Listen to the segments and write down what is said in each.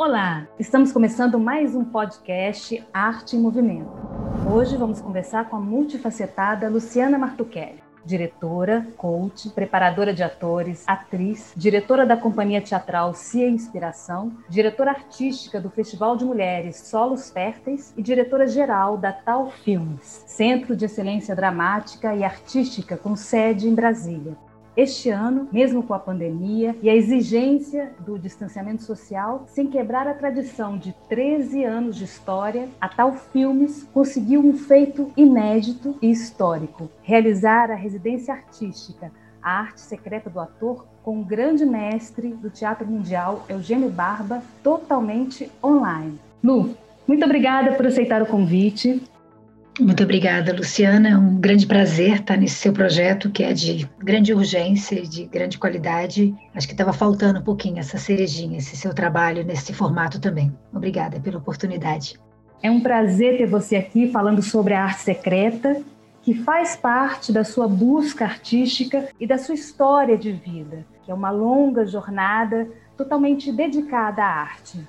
Olá, estamos começando mais um podcast Arte em Movimento. Hoje vamos conversar com a multifacetada Luciana Martuchelli diretora, coach, preparadora de atores, atriz, diretora da companhia teatral Cia Inspiração, diretora artística do Festival de Mulheres Solos Férteis e diretora geral da Tal Filmes, Centro de Excelência Dramática e Artística com sede em Brasília. Este ano, mesmo com a pandemia e a exigência do distanciamento social, sem quebrar a tradição de 13 anos de história, a Tal Filmes conseguiu um feito inédito e histórico: realizar a residência artística A Arte Secreta do Ator com o grande mestre do Teatro Mundial, Eugênio Barba, totalmente online. Lu, muito obrigada por aceitar o convite. Muito obrigada, Luciana. É um grande prazer estar nesse seu projeto, que é de grande urgência, de grande qualidade. Acho que estava faltando um pouquinho essa cerejinha, esse seu trabalho nesse formato também. Obrigada pela oportunidade. É um prazer ter você aqui falando sobre a arte secreta, que faz parte da sua busca artística e da sua história de vida, que é uma longa jornada totalmente dedicada à arte.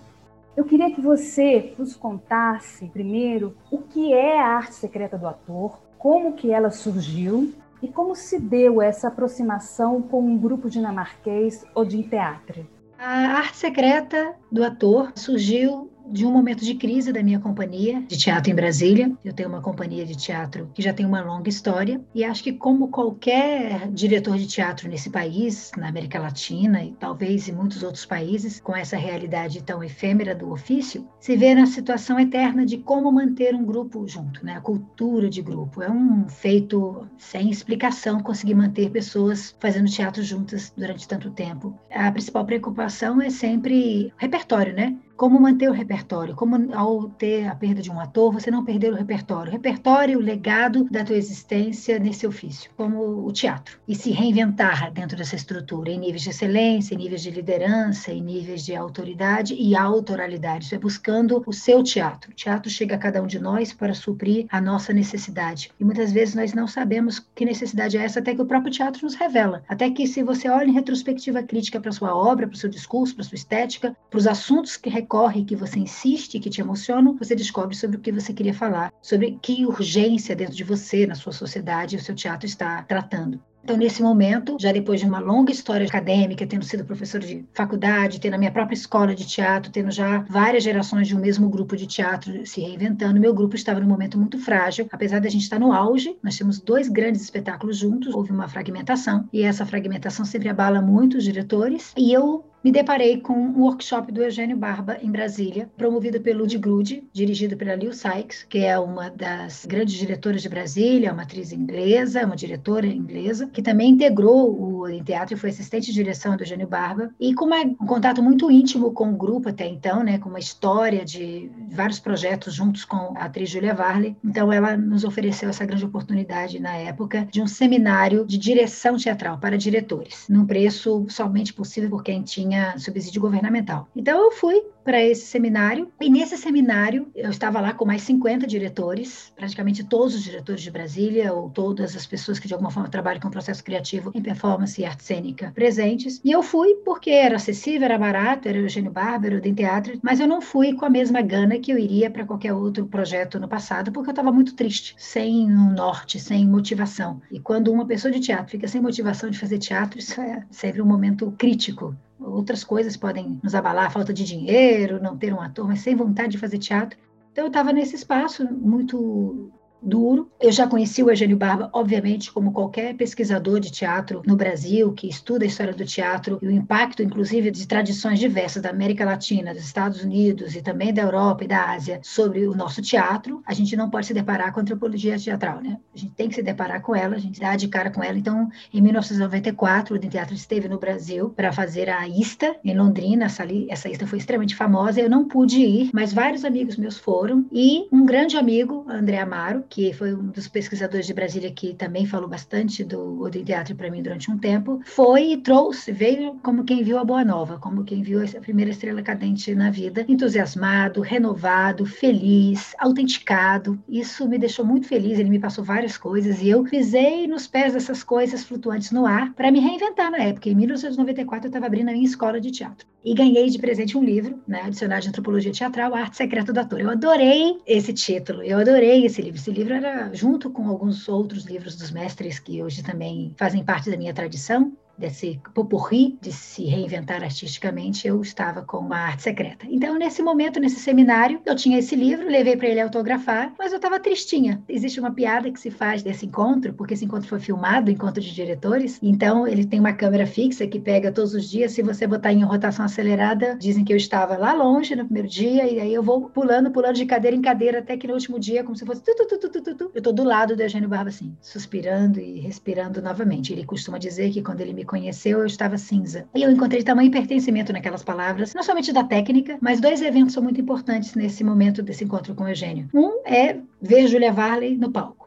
Eu queria que você nos contasse primeiro o que é a arte secreta do ator, como que ela surgiu e como se deu essa aproximação com um grupo dinamarquês ou de teatro. A arte secreta do ator surgiu de um momento de crise da minha companhia de teatro em Brasília. Eu tenho uma companhia de teatro que já tem uma longa história e acho que como qualquer diretor de teatro nesse país, na América Latina e talvez em muitos outros países, com essa realidade tão efêmera do ofício, se vê na situação eterna de como manter um grupo junto, né? A cultura de grupo é um feito sem explicação conseguir manter pessoas fazendo teatro juntas durante tanto tempo. A principal preocupação é sempre repertório, né? Como manter o repertório, como ao ter a perda de um ator, você não perder o repertório. O repertório, o legado da tua existência nesse ofício, como o teatro. E se reinventar dentro dessa estrutura, em níveis de excelência, em níveis de liderança, em níveis de autoridade e autoralidade. Isso é buscando o seu teatro. O teatro chega a cada um de nós para suprir a nossa necessidade. E muitas vezes nós não sabemos que necessidade é essa até que o próprio teatro nos revela. Até que se você olha em retrospectiva crítica para sua obra, para o seu discurso, para sua estética, para os assuntos que ocorre, que você insiste, que te emocionam, você descobre sobre o que você queria falar, sobre que urgência dentro de você, na sua sociedade, o seu teatro está tratando. Então, nesse momento, já depois de uma longa história acadêmica, tendo sido professor de faculdade, tendo a minha própria escola de teatro, tendo já várias gerações de um mesmo grupo de teatro se reinventando, meu grupo estava num momento muito frágil. Apesar da gente estar no auge, nós temos dois grandes espetáculos juntos, houve uma fragmentação, e essa fragmentação sempre abala muito os diretores. E eu me deparei com um workshop do Eugênio Barba em Brasília, promovido pelo Ludi Grude, dirigido pela Lil Sykes, que é uma das grandes diretoras de Brasília, uma atriz inglesa, uma diretora inglesa, que também integrou o em teatro e foi assistente de direção do Eugênio Barba, e com um contato muito íntimo com o grupo até então, né, com uma história de vários projetos juntos com a atriz Julia Varley. Então ela nos ofereceu essa grande oportunidade na época de um seminário de direção teatral para diretores, num preço somente possível por quem tinha tinha subsídio governamental. Então eu fui para esse seminário e nesse seminário eu estava lá com mais 50 diretores, praticamente todos os diretores de Brasília ou todas as pessoas que de alguma forma trabalham com processo criativo em performance e arte cênica presentes. E eu fui porque era acessível, era barato, era Eugênio Bárbaro, em teatro, mas eu não fui com a mesma gana que eu iria para qualquer outro projeto no passado, porque eu estava muito triste, sem um norte, sem motivação. E quando uma pessoa de teatro fica sem motivação de fazer teatro, isso é sempre um momento crítico outras coisas podem nos abalar, falta de dinheiro, não ter um ator, mas sem vontade de fazer teatro. Então eu estava nesse espaço muito duro. Eu já conheci o Eugênio Barba, obviamente, como qualquer pesquisador de teatro no Brasil, que estuda a história do teatro e o impacto, inclusive, de tradições diversas da América Latina, dos Estados Unidos e também da Europa e da Ásia sobre o nosso teatro. A gente não pode se deparar com a antropologia teatral, né? A gente tem que se deparar com ela, a gente dá de cara com ela. Então, em 1994, o Teatro esteve no Brasil para fazer a ISTA em Londrina. Essa, essa ISTA foi extremamente famosa. Eu não pude ir, mas vários amigos meus foram e um grande amigo, André Amaro, que foi um dos pesquisadores de Brasília que também falou bastante do Odin Teatro para mim durante um tempo, foi e trouxe, veio como quem viu a Boa Nova, como quem viu a primeira estrela cadente na vida, entusiasmado, renovado, feliz, autenticado. Isso me deixou muito feliz, ele me passou várias coisas e eu pisei nos pés dessas coisas flutuantes no ar para me reinventar na época. Em 1994 eu estava abrindo a minha escola de teatro. e ganhei de presente um livro, né, Dicionário de Antropologia Teatral, Arte Secreta do Ator. Eu adorei esse título, eu adorei esse livro. Esse livro era junto com alguns outros livros dos mestres que hoje também fazem parte da minha tradição, desse popurri de se reinventar artisticamente, eu estava com uma arte secreta. Então, nesse momento, nesse seminário, eu tinha esse livro, levei para ele autografar, mas eu estava tristinha. Existe uma piada que se faz desse encontro, porque esse encontro foi filmado, encontro de diretores, então ele tem uma câmera fixa que pega todos os dias. Se você botar em rotação acelerada, dizem que eu estava lá longe no primeiro dia, e aí eu vou pulando, pulando de cadeira em cadeira, até que no último dia, como se fosse tu, tu, tu, tu, eu estou do lado do Eugênio Barba assim, suspirando e respirando novamente. Ele costuma dizer que quando ele me conheceu, eu estava cinza. E eu encontrei tamanho pertencimento naquelas palavras, não somente da técnica, mas dois eventos são muito importantes nesse momento desse encontro com o Eugênio. Um é ver Julia Varley no palco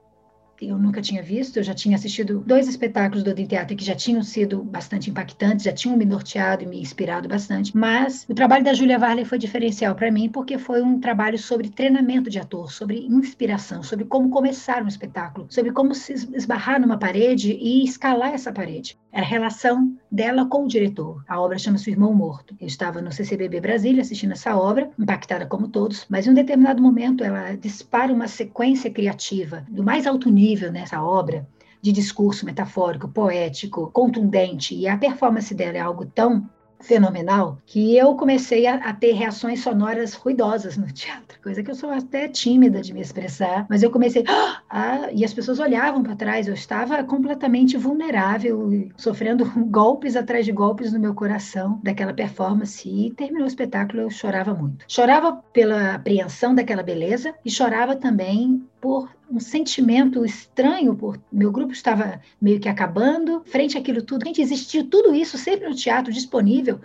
eu nunca tinha visto. Eu já tinha assistido dois espetáculos do Odin Teatro que já tinham sido bastante impactantes, já tinham me norteado e me inspirado bastante. Mas o trabalho da Julia Varley foi diferencial para mim porque foi um trabalho sobre treinamento de ator, sobre inspiração, sobre como começar um espetáculo, sobre como se esbarrar numa parede e escalar essa parede. Era a relação dela com o diretor. A obra chama-se Irmão Morto. Eu estava no CCBB Brasília assistindo essa obra, impactada como todos, mas em um determinado momento ela dispara uma sequência criativa do mais alto nível nível nessa obra de discurso metafórico, poético, contundente, e a performance dela é algo tão fenomenal que eu comecei a, a, ter reações sonoras ruidosas no teatro, coisa que eu sou até tímida de me expressar, mas eu comecei ah, e as pessoas olhavam para trás, eu estava completamente vulnerável, sofrendo golpes atrás de golpes no meu coração daquela performance e terminou o espetáculo eu chorava muito. Chorava pela apreensão daquela beleza e chorava também por um sentimento estranho, por meu grupo estava meio que acabando, frente àquilo tudo. Gente, existiu tudo isso sempre no teatro disponível.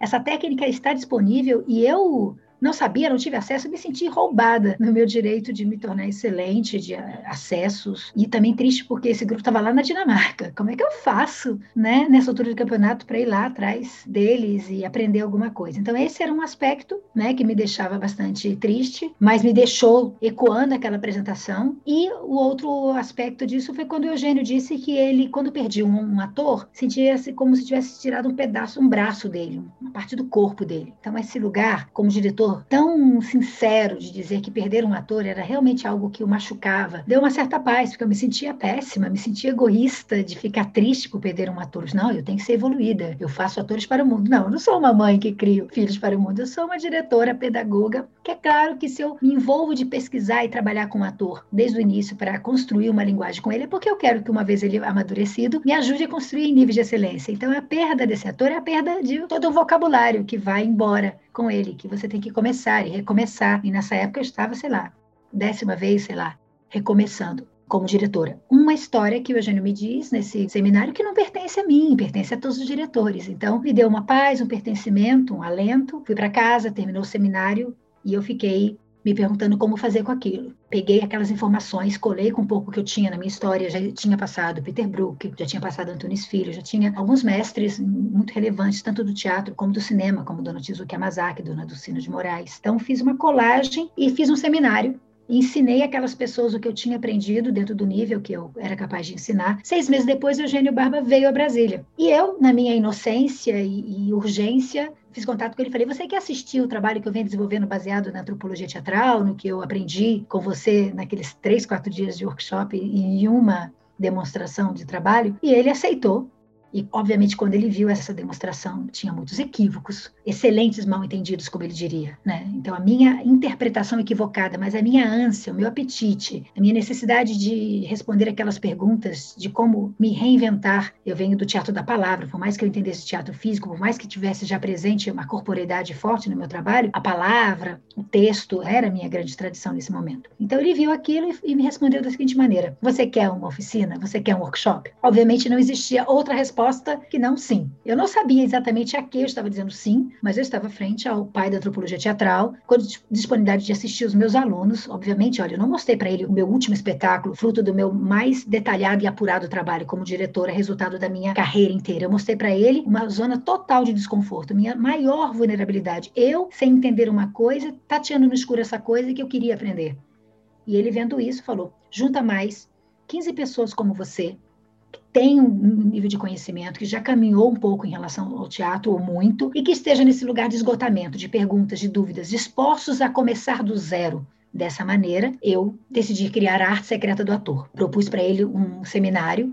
Essa técnica está disponível e eu não sabia, não tive acesso, me senti roubada no meu direito de me tornar excelente, de acessos. E também triste porque esse grupo estava lá na Dinamarca. Como é que eu faço, né, nessa altura do campeonato, para ir lá atrás deles e aprender alguma coisa? Então, esse era um aspecto, né, que me deixava bastante triste, mas me deixou ecoando aquela apresentação. E o outro aspecto disso foi quando o Eugênio disse que ele, quando perdia um, um ator, sentia-se como se tivesse tirado um pedaço, um braço dele, uma parte do corpo dele. Então, esse lugar, como diretor tão sincero de dizer que perder um ator era realmente algo que o machucava, deu uma certa paz, porque eu me sentia péssima, me sentia egoísta de ficar triste por perder um ator. Não, eu tenho que ser evoluída, eu faço atores para o mundo. Não, eu não sou uma mãe que crio filhos para o mundo, eu sou uma diretora, pedagoga, que é claro que se eu me envolvo de pesquisar e trabalhar com um ator desde o início para construir uma linguagem com ele, é porque eu quero que uma vez ele amadurecido, me ajude a construir níveis de excelência. Então a perda desse ator é a perda de todo o vocabulário que vai embora com ele, que você tem que começar e recomeçar. E nessa época eu estava, sei lá, décima vez, sei lá, recomeçando como diretora. Uma história que o Eugênio me diz nesse seminário que não pertence a mim, pertence a todos os diretores. Então, me deu uma paz, um pertencimento, um alento. Fui para casa, terminou o seminário e eu fiquei me perguntando como fazer com aquilo. Peguei aquelas informações, colei com um pouco que eu tinha na minha história, já tinha passado Peter Brook, já tinha passado Antunes Filho, já tinha alguns mestres muito relevantes, tanto do teatro como do cinema, como Dona Tizuki Amazaki, Dona Dulcina de Moraes. Então, fiz uma colagem e fiz um seminário ensinei aquelas pessoas o que eu tinha aprendido dentro do nível que eu era capaz de ensinar. Seis meses depois, Eugênio Barba veio a Brasília. E eu, na minha inocência e, e urgência, fiz contato com ele e falei: Você quer assistir o trabalho que eu venho desenvolvendo baseado na antropologia teatral, no que eu aprendi com você naqueles três, quatro dias de workshop e em uma demonstração de trabalho? E ele aceitou. E, obviamente, quando ele viu essa demonstração, tinha muitos equívocos, excelentes mal entendidos, como ele diria. Né? Então, a minha interpretação equivocada, mas a minha ânsia, o meu apetite, a minha necessidade de responder aquelas perguntas de como me reinventar. Eu venho do teatro da palavra, por mais que eu entendesse teatro físico, por mais que tivesse já presente uma corporeidade forte no meu trabalho, a palavra, o texto era a minha grande tradição nesse momento. Então, ele viu aquilo e me respondeu da seguinte maneira: Você quer uma oficina? Você quer um workshop? Obviamente, não existia outra resposta resposta que não sim. Eu não sabia exatamente a que eu estava dizendo sim, mas eu estava frente ao pai da antropologia teatral, com a disponibilidade de assistir os meus alunos. Obviamente, olha, eu não mostrei para ele o meu último espetáculo, fruto do meu mais detalhado e apurado trabalho como diretora, resultado da minha carreira inteira. Eu mostrei para ele uma zona total de desconforto, minha maior vulnerabilidade. Eu, sem entender uma coisa, tateando no escuro essa coisa que eu queria aprender. E ele, vendo isso, falou: junta mais 15 pessoas como você, tem um nível de conhecimento, que já caminhou um pouco em relação ao teatro, ou muito, e que esteja nesse lugar de esgotamento, de perguntas, de dúvidas, dispostos a começar do zero, Dessa maneira, eu decidi criar a arte secreta do ator. Propus para ele um seminário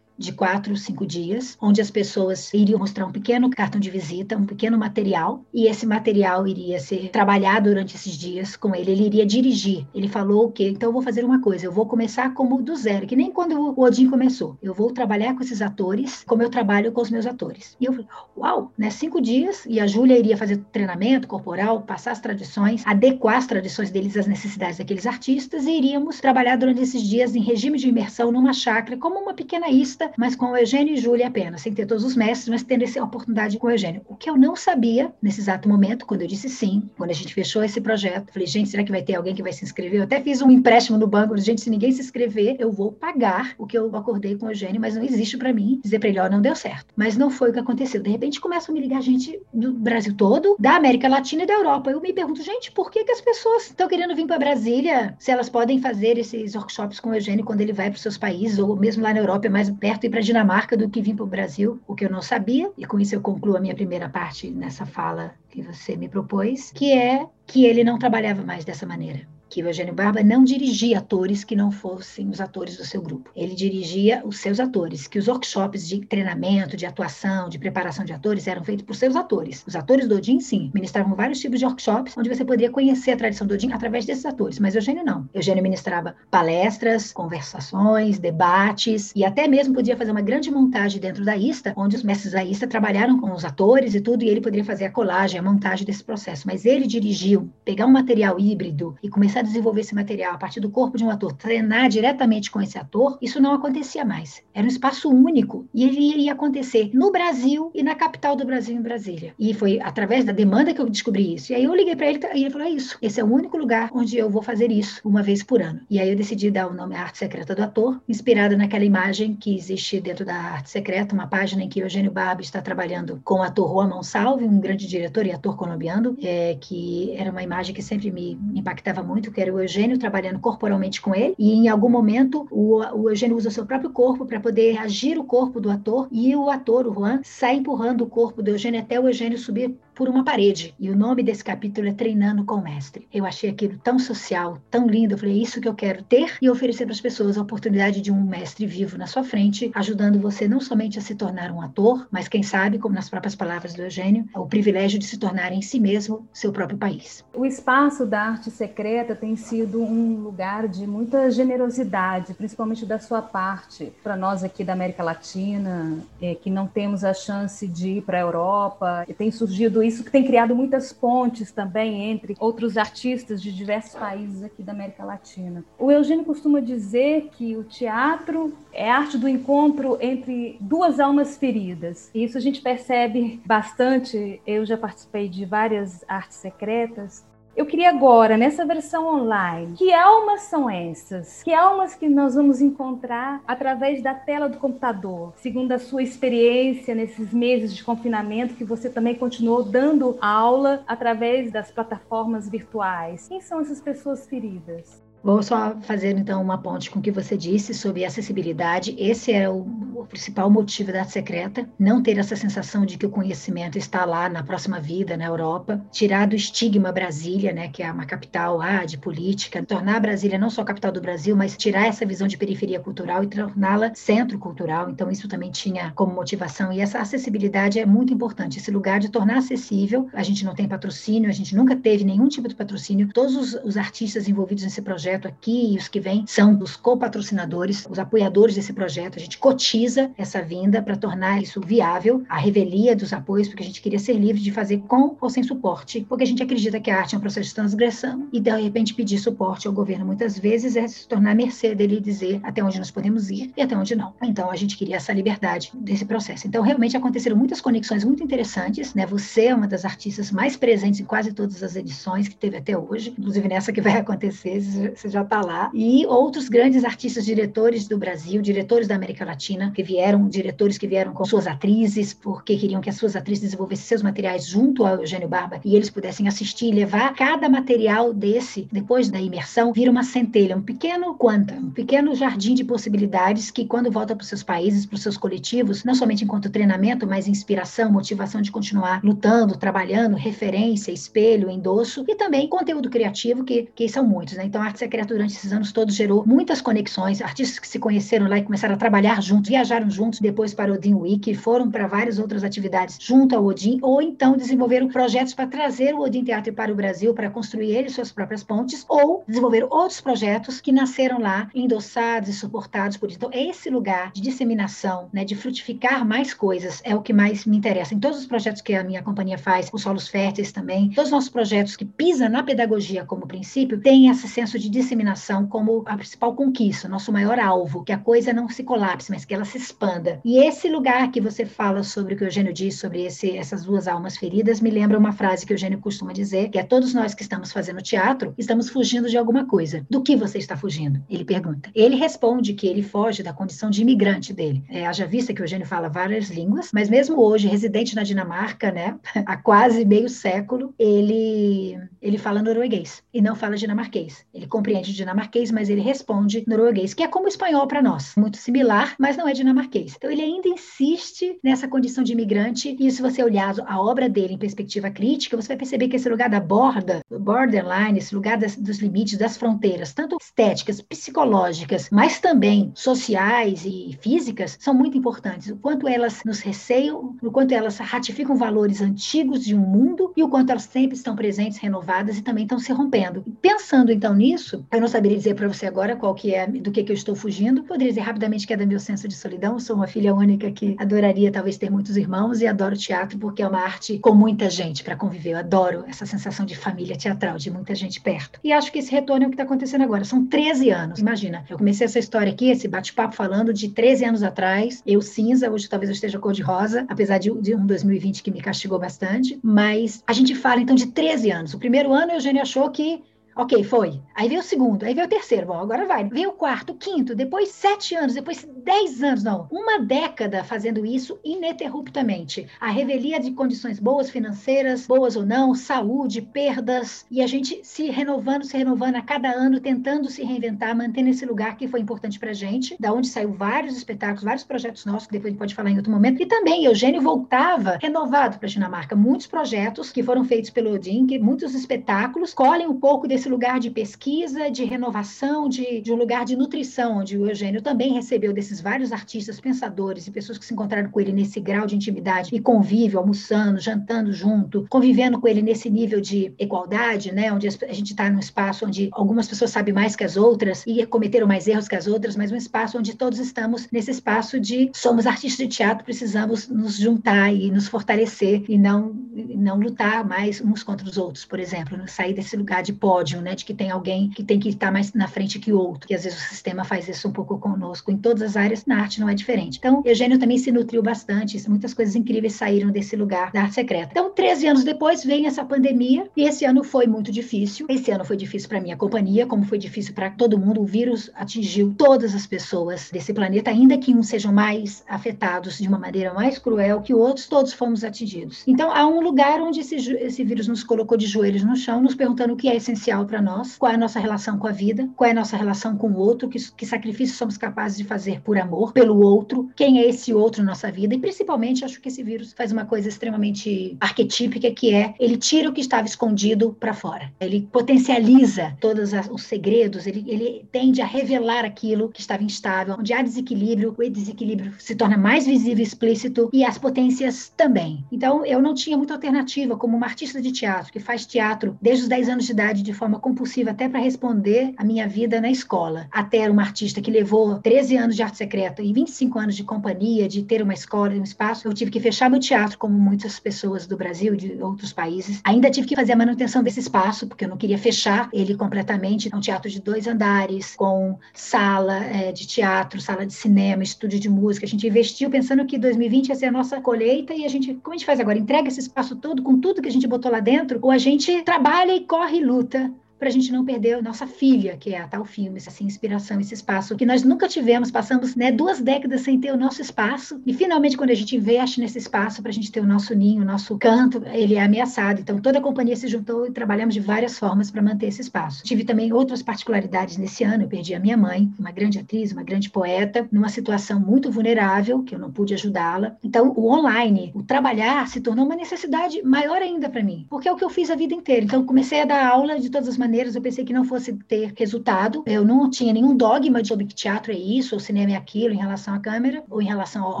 de quatro, cinco dias, onde as pessoas iriam mostrar um pequeno cartão de visita, um pequeno material, e esse material iria ser trabalhado durante esses dias com ele. Ele iria dirigir. Ele falou que então eu vou fazer uma coisa, eu vou começar como do zero, que nem quando o Odin começou. Eu vou trabalhar com esses atores como eu trabalho com os meus atores. E eu falei, uau, né? Cinco dias, e a Júlia iria fazer treinamento corporal, passar as tradições, adequar as tradições deles às necessidades daqueles artistas, e iríamos trabalhar durante esses dias em regime de imersão numa chácara, como uma pequena ista mas com o Eugênio e Júlia apenas, sem ter todos os mestres, mas tendo essa oportunidade com o Eugênio. O que eu não sabia nesse exato momento, quando eu disse sim, quando a gente fechou esse projeto, falei, gente, será que vai ter alguém que vai se inscrever? Eu até fiz um empréstimo no banco, gente, se ninguém se inscrever, eu vou pagar o que eu acordei com o Eugênio, mas não existe para mim dizer para ele, ó, oh, não deu certo. Mas não foi o que aconteceu. De repente começam a me ligar gente do Brasil todo, da América Latina e da Europa. Eu me pergunto, gente, por que, que as pessoas estão querendo vir para Brasília se elas podem fazer esses workshops com o Eugênio quando ele vai para os seus países, ou mesmo lá na Europa é mais perto? Perto ir para a Dinamarca do que vir para o Brasil, o que eu não sabia, e com isso eu concluo a minha primeira parte nessa fala que você me propôs, que é que ele não trabalhava mais dessa maneira que o Eugênio Barba não dirigia atores que não fossem os atores do seu grupo. Ele dirigia os seus atores, que os workshops de treinamento, de atuação, de preparação de atores eram feitos por seus atores. Os atores do Odin, sim, ministravam vários tipos de workshops, onde você poderia conhecer a tradição do Odin através desses atores, mas Eugênio não. Eugênio ministrava palestras, conversações, debates, e até mesmo podia fazer uma grande montagem dentro da ISTA, onde os mestres da ISTA trabalharam com os atores e tudo, e ele poderia fazer a colagem, a montagem desse processo. Mas ele dirigiu, pegar um material híbrido e começar desenvolver esse material a partir do corpo de um ator, treinar diretamente com esse ator, isso não acontecia mais. Era um espaço único e ele iria acontecer no Brasil e na capital do Brasil, em Brasília. E foi através da demanda que eu descobri isso. E aí eu liguei para ele e ele falou: é isso. Esse é o único lugar onde eu vou fazer isso uma vez por ano. E aí eu decidi dar o nome Arte Secreta do Ator, inspirada naquela imagem que existe dentro da Arte Secreta, uma página em que Eugênio Barba está trabalhando com o ator Juan Monsalve, um grande diretor e ator colombiano, é, que era uma imagem que sempre me impactava muito, que era o Eugênio trabalhando corporalmente com ele, e em algum momento o, o Eugênio usa o seu próprio corpo para poder agir o corpo do ator, e o ator, o Juan, sai empurrando o corpo do Eugênio até o Eugênio subir por uma parede. E o nome desse capítulo é Treinando com o Mestre. Eu achei aquilo tão social, tão lindo. Eu falei, é isso que eu quero ter e oferecer para as pessoas a oportunidade de um mestre vivo na sua frente, ajudando você não somente a se tornar um ator, mas quem sabe, como nas próprias palavras do Eugênio, o privilégio de se tornar em si mesmo seu próprio país. O espaço da arte secreta tem sido um lugar de muita generosidade, principalmente da sua parte. Para nós aqui da América Latina, é, que não temos a chance de ir para a Europa, tem surgido isso que tem criado muitas pontes também entre outros artistas de diversos países aqui da América Latina. O Eugênio costuma dizer que o teatro é a arte do encontro entre duas almas feridas. E isso a gente percebe bastante. Eu já participei de várias artes secretas eu queria agora, nessa versão online, que almas são essas? Que almas que nós vamos encontrar através da tela do computador? Segundo a sua experiência nesses meses de confinamento, que você também continuou dando aula através das plataformas virtuais. Quem são essas pessoas feridas? Vou só fazer então uma ponte com o que você disse sobre acessibilidade. Esse é o, o, principal motivo da secreta, não ter essa sensação de que o conhecimento está lá na próxima vida, na Europa, tirar do estigma Brasília, né, que é uma capital ah, de política, tornar Brasília não só a capital do Brasil, mas tirar essa visão de periferia cultural e torná-la centro cultural. Então isso também tinha como motivação e essa acessibilidade é muito importante. Esse lugar de tornar acessível. A gente não tem patrocínio, a gente nunca teve nenhum tipo de patrocínio. Todos os, os artistas envolvidos nesse projeto projeto aqui e os que vêm são dos copatrocinadores, os apoiadores desse projeto. A gente cotiza essa vinda para tornar isso viável, a revelia dos apoios, porque a gente queria ser livre de fazer com ou sem suporte, porque a gente acredita que a arte é um processo de transgressão e, de repente, pedir suporte ao governo muitas vezes é se tornar mercê dele dizer até onde nós podemos ir e até onde não. Então, a gente queria essa liberdade desse processo. Então, realmente aconteceram muitas conexões muito interessantes, né? Você é uma das artistas mais presentes em quase todas as edições que teve até hoje, inclusive nessa que vai acontecer, já está lá. E outros grandes artistas, diretores do Brasil, diretores da América Latina, que vieram, diretores que vieram com suas atrizes, porque queriam que as suas atrizes desenvolvessem seus materiais junto ao Eugênio Barba e eles pudessem assistir e levar cada material desse, depois da imersão, vira uma centelha, um pequeno quanta, um pequeno jardim de possibilidades que, quando volta para os seus países, para os seus coletivos, não somente enquanto treinamento, mas inspiração, motivação de continuar lutando, trabalhando, referência, espelho, endosso e também conteúdo criativo, que, que são muitos. Né? Então, a Arte Secreta, durante esses anos todos, gerou muitas conexões, artistas que se conheceram lá e começaram a trabalhar juntos, viajaram juntos depois para o Odin Week, foram para várias outras atividades junto ao Odin, ou então desenvolveram projetos para trazer o Odin Teatro para o Brasil, para construir ele suas próprias pontes, ou desenvolveram outros projetos que nasceram lá, endossados e suportados por isso. Então, esse lugar de disseminação, né, de frutificar mais coisas, é o que mais me interessa. Em todos os projetos que a minha companhia faz, os solos férteis também, todos os nossos projetos que pisam na pedagogia como princípio, têm esse senso de disseminação como a principal conquista, nosso maior alvo, que a coisa não se colapse, mas que ela se expanda. E esse lugar que você fala sobre o que o Eugênio disse, sobre esse, essas duas almas feridas, me lembra uma frase que o Eugênio costuma dizer, que é todos nós que estamos fazendo teatro, estamos fugindo de alguma coisa. Do que você está fugindo? Ele pergunta. Ele responde que ele foge da condição de imigrante dele. É, haja vista que o Eugênio fala várias línguas, mas mesmo hoje, residente na Dinamarca, né, há quase meio século, ele, ele fala norueguês e não fala dinamarquês. Ele compreende dinamarquês, mas ele responde norueguês, que é como o espanhol para nós, muito similar, mas não é dinamarquês. Então ele ainda insiste nessa condição de imigrante, e se você olhar a obra dele em perspectiva crítica, você vai perceber que esse lugar da borda, borderline, esse lugar das, dos limites, das fronteiras, tanto estéticas, psicológicas, mas também sociais e físicas, são muito importantes. O quanto elas nos receiam, o quanto elas ratificam valores antigos de um mundo e o quanto elas sempre estão presentes, renovadas e também estão se rompendo. Pensando então nisso, eu não saberia dizer para você agora qual que é, do que, que eu estou fugindo. Poderia dizer rapidamente que é do meu senso de solidão. Sou uma filha única que adoraria talvez ter muitos irmãos e adoro teatro porque é uma arte com muita gente para conviver. Eu adoro essa sensação de família teatral, de muita gente perto. E acho que esse retorno é o que está acontecendo agora. São 13 anos. Imagina, eu comecei essa história aqui, esse bate-papo falando de 13 anos atrás. Eu cinza, hoje talvez eu esteja cor de rosa, apesar de, de um 2020 que me castigou bastante. Mas a gente fala então de 13 anos. O primeiro ano, Eugênio achou que Ok, foi. Aí veio o segundo, aí veio o terceiro, bom, agora vai. Veio o quarto, o quinto, depois sete anos, depois dez anos, não. Uma década fazendo isso ininterruptamente. A revelia de condições boas financeiras, boas ou não, saúde, perdas, e a gente se renovando, se renovando a cada ano, tentando se reinventar, mantendo esse lugar que foi importante pra gente, da onde saiu vários espetáculos, vários projetos nossos, que depois a gente pode falar em outro momento. E também Eugênio voltava renovado para a Dinamarca. Muitos projetos que foram feitos pelo Odin, que muitos espetáculos colhem um pouco desse esse lugar de pesquisa, de renovação, de, de um lugar de nutrição, onde o Eugênio também recebeu desses vários artistas, pensadores e pessoas que se encontraram com ele nesse grau de intimidade e convívio, almoçando, jantando junto, convivendo com ele nesse nível de igualdade, né, onde a gente está num espaço onde algumas pessoas sabem mais que as outras e cometeram mais erros que as outras, mas um espaço onde todos estamos nesse espaço de somos artistas de teatro, precisamos nos juntar e nos fortalecer e não não lutar mais uns contra os outros, por exemplo, sair desse lugar de pódio né, de que tem alguém que tem que estar mais na frente que o outro, que às vezes o sistema faz isso um pouco conosco, em todas as áreas, na arte não é diferente. Então, Eugênio também se nutriu bastante, muitas coisas incríveis saíram desse lugar da arte secreta. Então, 13 anos depois, vem essa pandemia, e esse ano foi muito difícil. Esse ano foi difícil para minha companhia, como foi difícil para todo mundo. O vírus atingiu todas as pessoas desse planeta, ainda que uns sejam mais afetados de uma maneira mais cruel que outros, todos fomos atingidos. Então, há um lugar onde esse, esse vírus nos colocou de joelhos no chão, nos perguntando o que é essencial para nós, qual é a nossa relação com a vida, qual é a nossa relação com o outro, que, que sacrifícios somos capazes de fazer por amor, pelo outro, quem é esse outro na nossa vida, e principalmente acho que esse vírus faz uma coisa extremamente arquetípica, que é ele tira o que estava escondido para fora, ele potencializa todos os segredos, ele, ele tende a revelar aquilo que estava instável, onde há desequilíbrio, o desequilíbrio se torna mais visível e explícito, e as potências também. Então, eu não tinha muita alternativa como uma artista de teatro, que faz teatro desde os 10 anos de idade de forma forma compulsiva até para responder a minha vida na escola. Até era uma artista que levou 13 anos de arte secreta e 25 anos de companhia, de ter uma escola um espaço. Eu tive que fechar meu teatro, como muitas pessoas do Brasil de outros países. Ainda tive que fazer a manutenção desse espaço, porque eu não queria fechar ele completamente. É um teatro de dois andares, com sala é, de teatro, sala de cinema, estúdio de música. A gente investiu pensando que 2020 ia ser a nossa colheita e a gente, como a gente faz agora? Entrega esse espaço todo com tudo que a gente botou lá dentro, ou a gente trabalha e corre e luta para a gente não perder a nossa filha, que é a tal filme, essa inspiração, esse espaço que nós nunca tivemos, passamos né, duas décadas sem ter o nosso espaço, e finalmente quando a gente investe nesse espaço para a gente ter o nosso ninho, o nosso canto, ele é ameaçado. Então toda a companhia se juntou e trabalhamos de várias formas para manter esse espaço. Tive também outras particularidades nesse ano, eu perdi a minha mãe, uma grande atriz, uma grande poeta, numa situação muito vulnerável, que eu não pude ajudá-la. Então o online, o trabalhar se tornou uma necessidade maior ainda para mim, porque é o que eu fiz a vida inteira. Então comecei a dar aula de todas as maneiras eu pensei que não fosse ter resultado. Eu não tinha nenhum dogma de sobre que teatro é isso, ou cinema é aquilo, em relação à câmera, ou em relação ao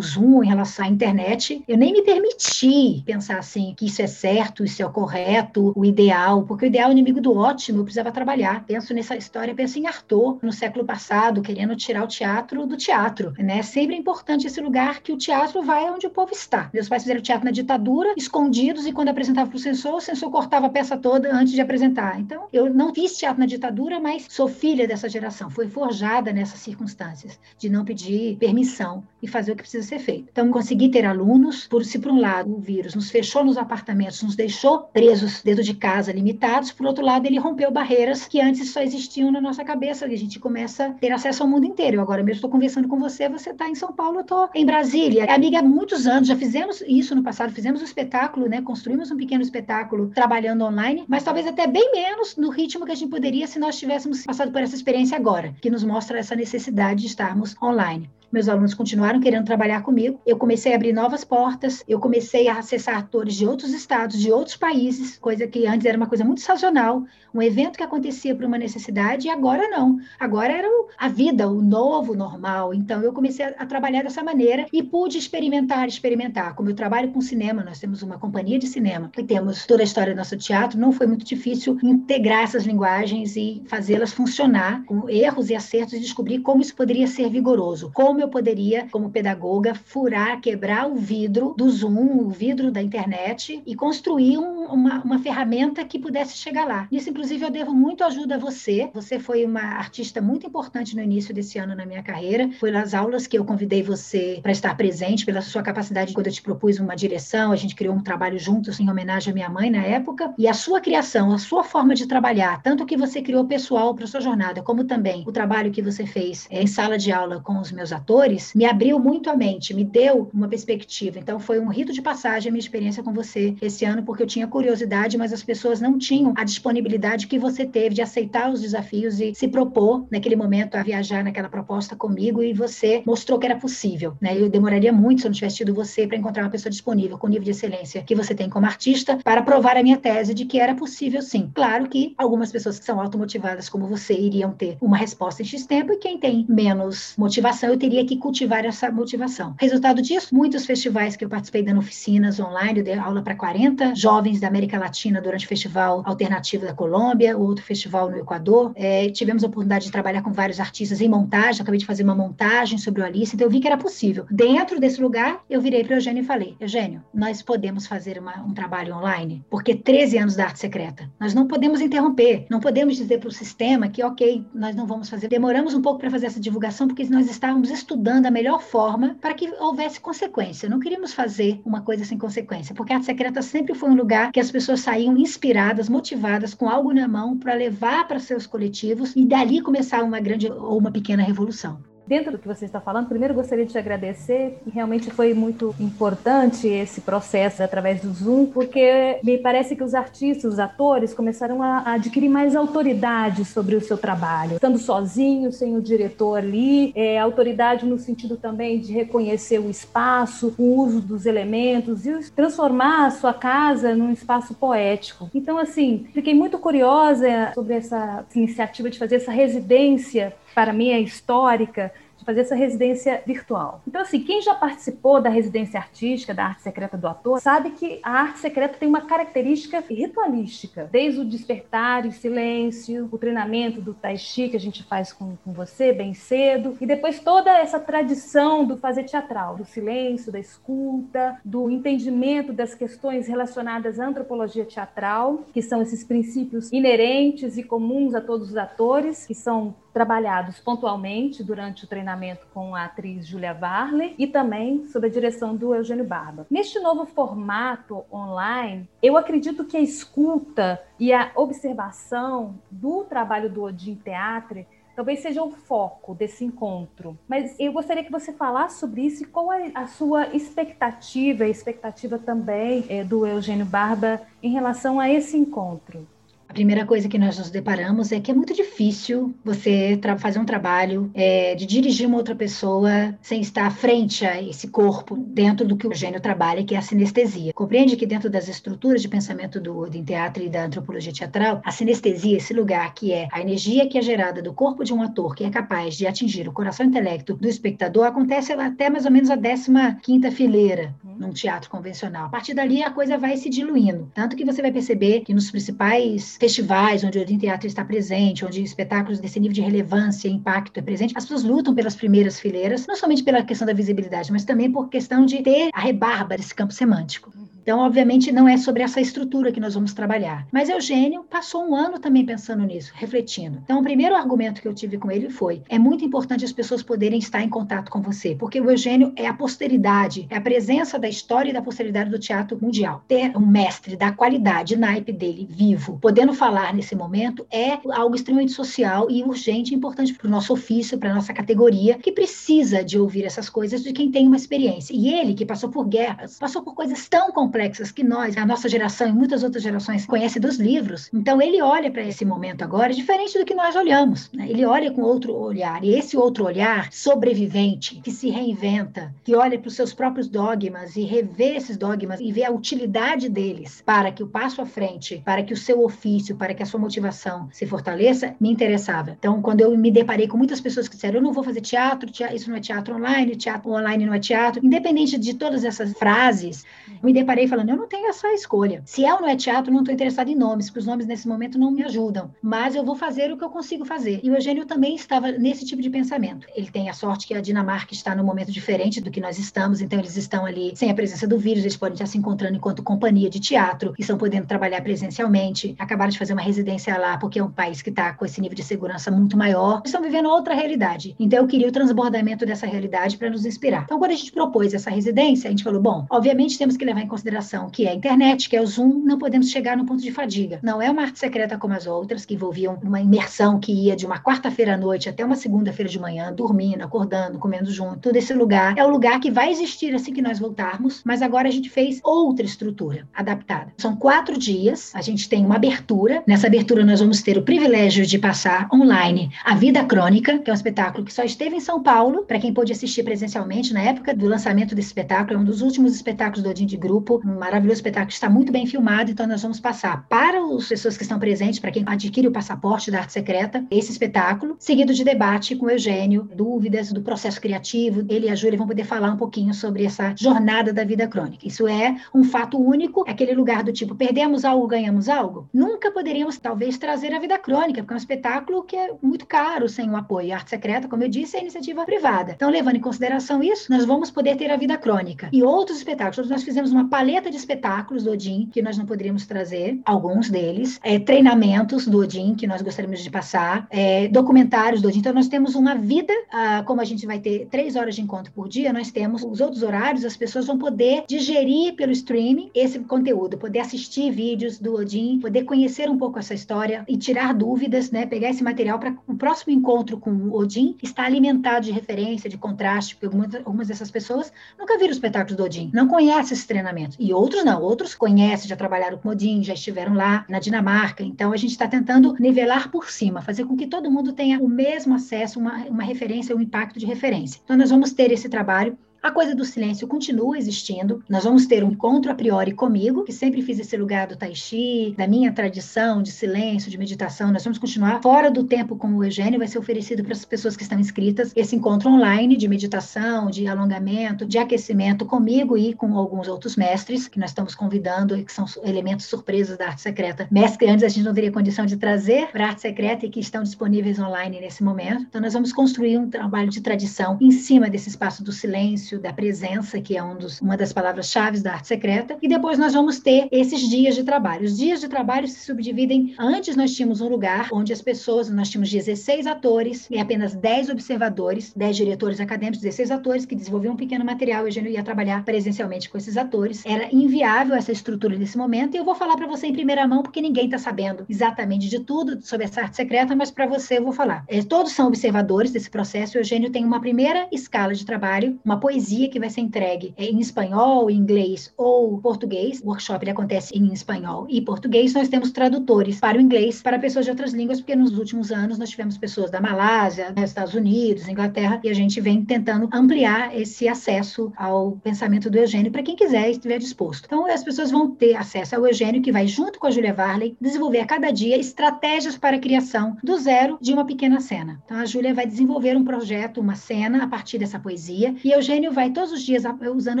Zoom, em relação à internet. Eu nem me permiti pensar assim, que isso é certo, isso é o correto, o ideal, porque o ideal é o inimigo do ótimo, eu precisava trabalhar. Penso nessa história, penso em Arthur, no século passado, querendo tirar o teatro do teatro, né? Sempre é importante esse lugar que o teatro vai onde o povo está. Meus pais fizeram teatro na ditadura, escondidos, e quando apresentava para o censor, o censor cortava a peça toda antes de apresentar. Então, eu não fiz teatro na ditadura, mas sou filha dessa geração. Foi forjada nessas circunstâncias de não pedir permissão e fazer o que precisa ser feito. Então, consegui ter alunos, por se por um lado o vírus nos fechou nos apartamentos, nos deixou presos dentro de casa, limitados, por outro lado ele rompeu barreiras que antes só existiam na nossa cabeça, e a gente começa a ter acesso ao mundo inteiro. Eu agora mesmo estou conversando com você, você está em São Paulo, eu estou em Brasília. Amiga, há muitos anos, já fizemos isso no passado, fizemos um espetáculo, né? construímos um pequeno espetáculo trabalhando online, mas talvez até bem menos no ritmo que a gente poderia se nós tivéssemos passado por essa experiência agora, que nos mostra essa necessidade de estarmos online. Meus alunos continuaram querendo trabalhar comigo. Eu comecei a abrir novas portas, eu comecei a acessar atores de outros estados, de outros países, coisa que antes era uma coisa muito sazonal, um evento que acontecia por uma necessidade e agora não. Agora era a vida, o novo normal. Então eu comecei a, a trabalhar dessa maneira e pude experimentar, experimentar. Como eu trabalho com cinema, nós temos uma companhia de cinema e temos toda a história do nosso teatro, não foi muito difícil integrar essas linguagens e fazê-las funcionar com erros e acertos e descobrir como isso poderia ser vigoroso. Como eu poderia, como pedagoga, furar, quebrar o vidro do Zoom, o vidro da internet e construir um, uma, uma ferramenta que pudesse chegar lá. Isso, inclusive, eu devo muito ajuda a você. Você foi uma artista muito importante no início desse ano na minha carreira. Foi nas aulas que eu convidei você para estar presente, pela sua capacidade, quando eu te propus uma direção, a gente criou um trabalho juntos em homenagem à minha mãe na época. E a sua criação, a sua forma de trabalhar, tanto que você criou pessoal para sua jornada, como também o trabalho que você fez em sala de aula com os meus atores, me abriu muito a mente, me deu uma perspectiva. Então, foi um rito de passagem a minha experiência com você esse ano, porque eu tinha curiosidade, mas as pessoas não tinham a disponibilidade que você teve de aceitar os desafios e se propor, naquele momento, a viajar naquela proposta comigo, e você mostrou que era possível. Né? Eu demoraria muito se eu não tivesse tido você para encontrar uma pessoa disponível, com o nível de excelência que você tem como artista, para provar a minha tese de que era possível sim. Claro que algumas pessoas que são automotivadas como você iriam ter uma resposta em X tempo, e quem tem menos motivação, eu teria que cultivar essa motivação. Resultado disso, muitos festivais que eu participei dando oficinas online, eu dei aula para 40 jovens da América Latina durante o Festival Alternativo da Colômbia, outro festival no Equador. É, tivemos a oportunidade de trabalhar com vários artistas em montagem, acabei de fazer uma montagem sobre o Alice, então eu vi que era possível. Dentro desse lugar, eu virei para o Eugênio e falei: Eugênio, nós podemos fazer uma, um trabalho online? Porque 13 anos da arte secreta, nós não podemos interromper, não podemos dizer para o sistema que, ok, nós não vamos fazer. Demoramos um pouco para fazer essa divulgação, porque nós estávamos estudando a melhor forma para que houvesse consequência. Não queríamos fazer uma coisa sem consequência, porque a arte secreta sempre foi um lugar que as pessoas saíam inspiradas, motivadas, com algo na mão para levar para seus coletivos e dali começar uma grande ou uma pequena revolução. Dentro do que você está falando, primeiro gostaria de te agradecer, que realmente foi muito importante esse processo através do Zoom, porque me parece que os artistas, os atores, começaram a adquirir mais autoridade sobre o seu trabalho, estando sozinho, sem o diretor ali, é, autoridade no sentido também de reconhecer o espaço, o uso dos elementos e transformar a sua casa num espaço poético. Então, assim, fiquei muito curiosa sobre essa iniciativa de fazer essa residência para mim é histórica, de fazer essa residência virtual. Então, assim, quem já participou da residência artística, da arte secreta do ator, sabe que a arte secreta tem uma característica ritualística, desde o despertar e silêncio, o treinamento do tai chi que a gente faz com, com você bem cedo, e depois toda essa tradição do fazer teatral, do silêncio, da escuta, do entendimento das questões relacionadas à antropologia teatral, que são esses princípios inerentes e comuns a todos os atores, que são trabalhados pontualmente durante o treinamento com a atriz Julia Varley e também sob a direção do Eugênio Barba. Neste novo formato online, eu acredito que a escuta e a observação do trabalho do Odin Teatro talvez seja o foco desse encontro. Mas eu gostaria que você falasse sobre isso e qual é a sua expectativa, a expectativa também é, do Eugênio Barba em relação a esse encontro. A primeira coisa que nós nos deparamos é que é muito difícil você fazer um trabalho é, de dirigir uma outra pessoa sem estar frente a esse corpo dentro do que o gênio trabalha, que é a sinestesia. Compreende que dentro das estruturas de pensamento do, do teatro e da antropologia teatral, a sinestesia, esse lugar que é a energia que é gerada do corpo de um ator que é capaz de atingir o coração e intelecto do espectador, acontece até mais ou menos a 15 quinta fileira uhum. num teatro convencional. A partir dali a coisa vai se diluindo, tanto que você vai perceber que nos principais festivais onde o Odin Teatro está presente, onde espetáculos desse nível de relevância e impacto é presente, as pessoas lutam pelas primeiras fileiras, não somente pela questão da visibilidade, mas também por questão de ter a rebarba desse campo semântico. Então, obviamente, não é sobre essa estrutura que nós vamos trabalhar. Mas Eugênio passou um ano também pensando nisso, refletindo. Então, o primeiro argumento que eu tive com ele foi: é muito importante as pessoas poderem estar em contato com você, porque o Eugênio é a posteridade, é a presença da história e da posteridade do teatro mundial. Ter um mestre da qualidade, naipe dele, vivo, podendo falar nesse momento, é algo extremamente social e urgente e importante para o nosso ofício, para a nossa categoria, que precisa de ouvir essas coisas de quem tem uma experiência. E ele, que passou por guerras, passou por coisas tão complexas que nós, a nossa geração e muitas outras gerações conhecem dos livros. Então ele olha para esse momento agora diferente do que nós olhamos. Né? Ele olha com outro olhar e esse outro olhar sobrevivente que se reinventa, que olha para os seus próprios dogmas e revê esses dogmas e vê a utilidade deles para que o passo à frente, para que o seu ofício, para que a sua motivação se fortaleça, me interessava. Então quando eu me deparei com muitas pessoas que disseram eu não vou fazer teatro, teatro isso não é teatro online, teatro online não é teatro, independente de todas essas frases, me deparei falando, eu não tenho essa escolha. Se é ou não é teatro, não estou interessada em nomes, porque os nomes nesse momento não me ajudam. Mas eu vou fazer o que eu consigo fazer. E o Eugênio também estava nesse tipo de pensamento. Ele tem a sorte que a Dinamarca está num momento diferente do que nós estamos, então eles estão ali sem a presença do vírus, eles podem estar se encontrando enquanto companhia de teatro, e estão podendo trabalhar presencialmente. De fazer uma residência lá, porque é um país que está com esse nível de segurança muito maior. Estão vivendo outra realidade. Então eu queria o transbordamento dessa realidade para nos inspirar. Então, quando a gente propôs essa residência, a gente falou: bom, obviamente temos que levar em consideração que é a internet, que é o Zoom, não podemos chegar no ponto de fadiga. Não é uma arte secreta como as outras, que envolviam uma imersão que ia de uma quarta-feira à noite até uma segunda-feira de manhã, dormindo, acordando, comendo junto. Todo esse lugar é o lugar que vai existir assim que nós voltarmos, mas agora a gente fez outra estrutura adaptada. São quatro dias, a gente tem uma abertura. Nessa abertura, nós vamos ter o privilégio de passar online a Vida Crônica, que é um espetáculo que só esteve em São Paulo, para quem pôde assistir presencialmente na época do lançamento desse espetáculo, é um dos últimos espetáculos do Odin de Grupo, um maravilhoso espetáculo está muito bem filmado, então nós vamos passar para as pessoas que estão presentes, para quem adquire o passaporte da arte secreta, esse espetáculo, seguido de debate com o Eugênio, dúvidas do processo criativo. Ele e a Júlia vão poder falar um pouquinho sobre essa jornada da vida crônica. Isso é um fato único, aquele lugar do tipo, perdemos algo, ganhamos algo? Nunca poderíamos, talvez, trazer a vida crônica, porque é um espetáculo que é muito caro sem o apoio. A arte secreta, como eu disse, é iniciativa privada. Então, levando em consideração isso, nós vamos poder ter a vida crônica. E outros espetáculos, nós fizemos uma paleta de espetáculos espetáculos do Odin que nós não poderíamos trazer, alguns deles, é, treinamentos do Odin que nós gostaríamos de passar, é, documentários do Odin. Então, nós temos uma vida, ah, como a gente vai ter três horas de encontro por dia, nós temos os outros horários, as pessoas vão poder digerir pelo streaming esse conteúdo, poder assistir vídeos do Odin, poder conhecer um pouco essa história e tirar dúvidas, né? Pegar esse material para o próximo encontro com o Odin estar alimentado de referência, de contraste, porque algumas, algumas dessas pessoas nunca viram os espetáculos do Odin, não conhecem esses treinamentos, e outros não, outros conhecem, já trabalharam com Odin, já estiveram lá na Dinamarca. Então, a gente está tentando nivelar por cima, fazer com que todo mundo tenha o mesmo acesso, uma, uma referência, um impacto de referência. Então, nós vamos ter esse trabalho a coisa do silêncio continua existindo. Nós vamos ter um encontro a priori comigo, que sempre fiz esse lugar do tai chi, da minha tradição de silêncio, de meditação. Nós vamos continuar fora do tempo com o Eugênio, vai ser oferecido para as pessoas que estão inscritas esse encontro online de meditação, de alongamento, de aquecimento comigo e com alguns outros mestres que nós estamos convidando e que são elementos surpresas da arte secreta. Mestres que antes a gente não teria condição de trazer para a arte secreta e que estão disponíveis online nesse momento. Então nós vamos construir um trabalho de tradição em cima desse espaço do silêncio exercício da presença, que é um dos, uma das palavras-chave da arte secreta, e depois nós vamos ter esses dias de trabalho. Os dias de trabalho se subdividem. Antes nós tínhamos um lugar onde as pessoas, nós tínhamos 16 atores e apenas 10 observadores, 10 diretores acadêmicos, 16 atores que desenvolviam um pequeno material. Eugênio ia trabalhar presencialmente com esses atores. Era inviável essa estrutura nesse momento, e eu vou falar para você em primeira mão, porque ninguém está sabendo exatamente de tudo sobre essa arte secreta, mas para você eu vou falar. É, todos são observadores desse processo. O Eugênio tem uma primeira escala de trabalho, uma poesia que vai ser entregue em espanhol, inglês ou português. O workshop ele acontece em espanhol e português. Nós temos tradutores para o inglês para pessoas de outras línguas, porque nos últimos anos nós tivemos pessoas da Malásia, né, Estados Unidos, Inglaterra, e a gente vem tentando ampliar esse acesso ao pensamento do Eugênio para quem quiser e estiver disposto. Então, as pessoas vão ter acesso ao Eugênio, que vai, junto com a Julia Varley, desenvolver a cada dia estratégias para a criação do zero de uma pequena cena. Então, a Júlia vai desenvolver um projeto, uma cena, a partir dessa poesia, e Eugênio vai todos os dias usando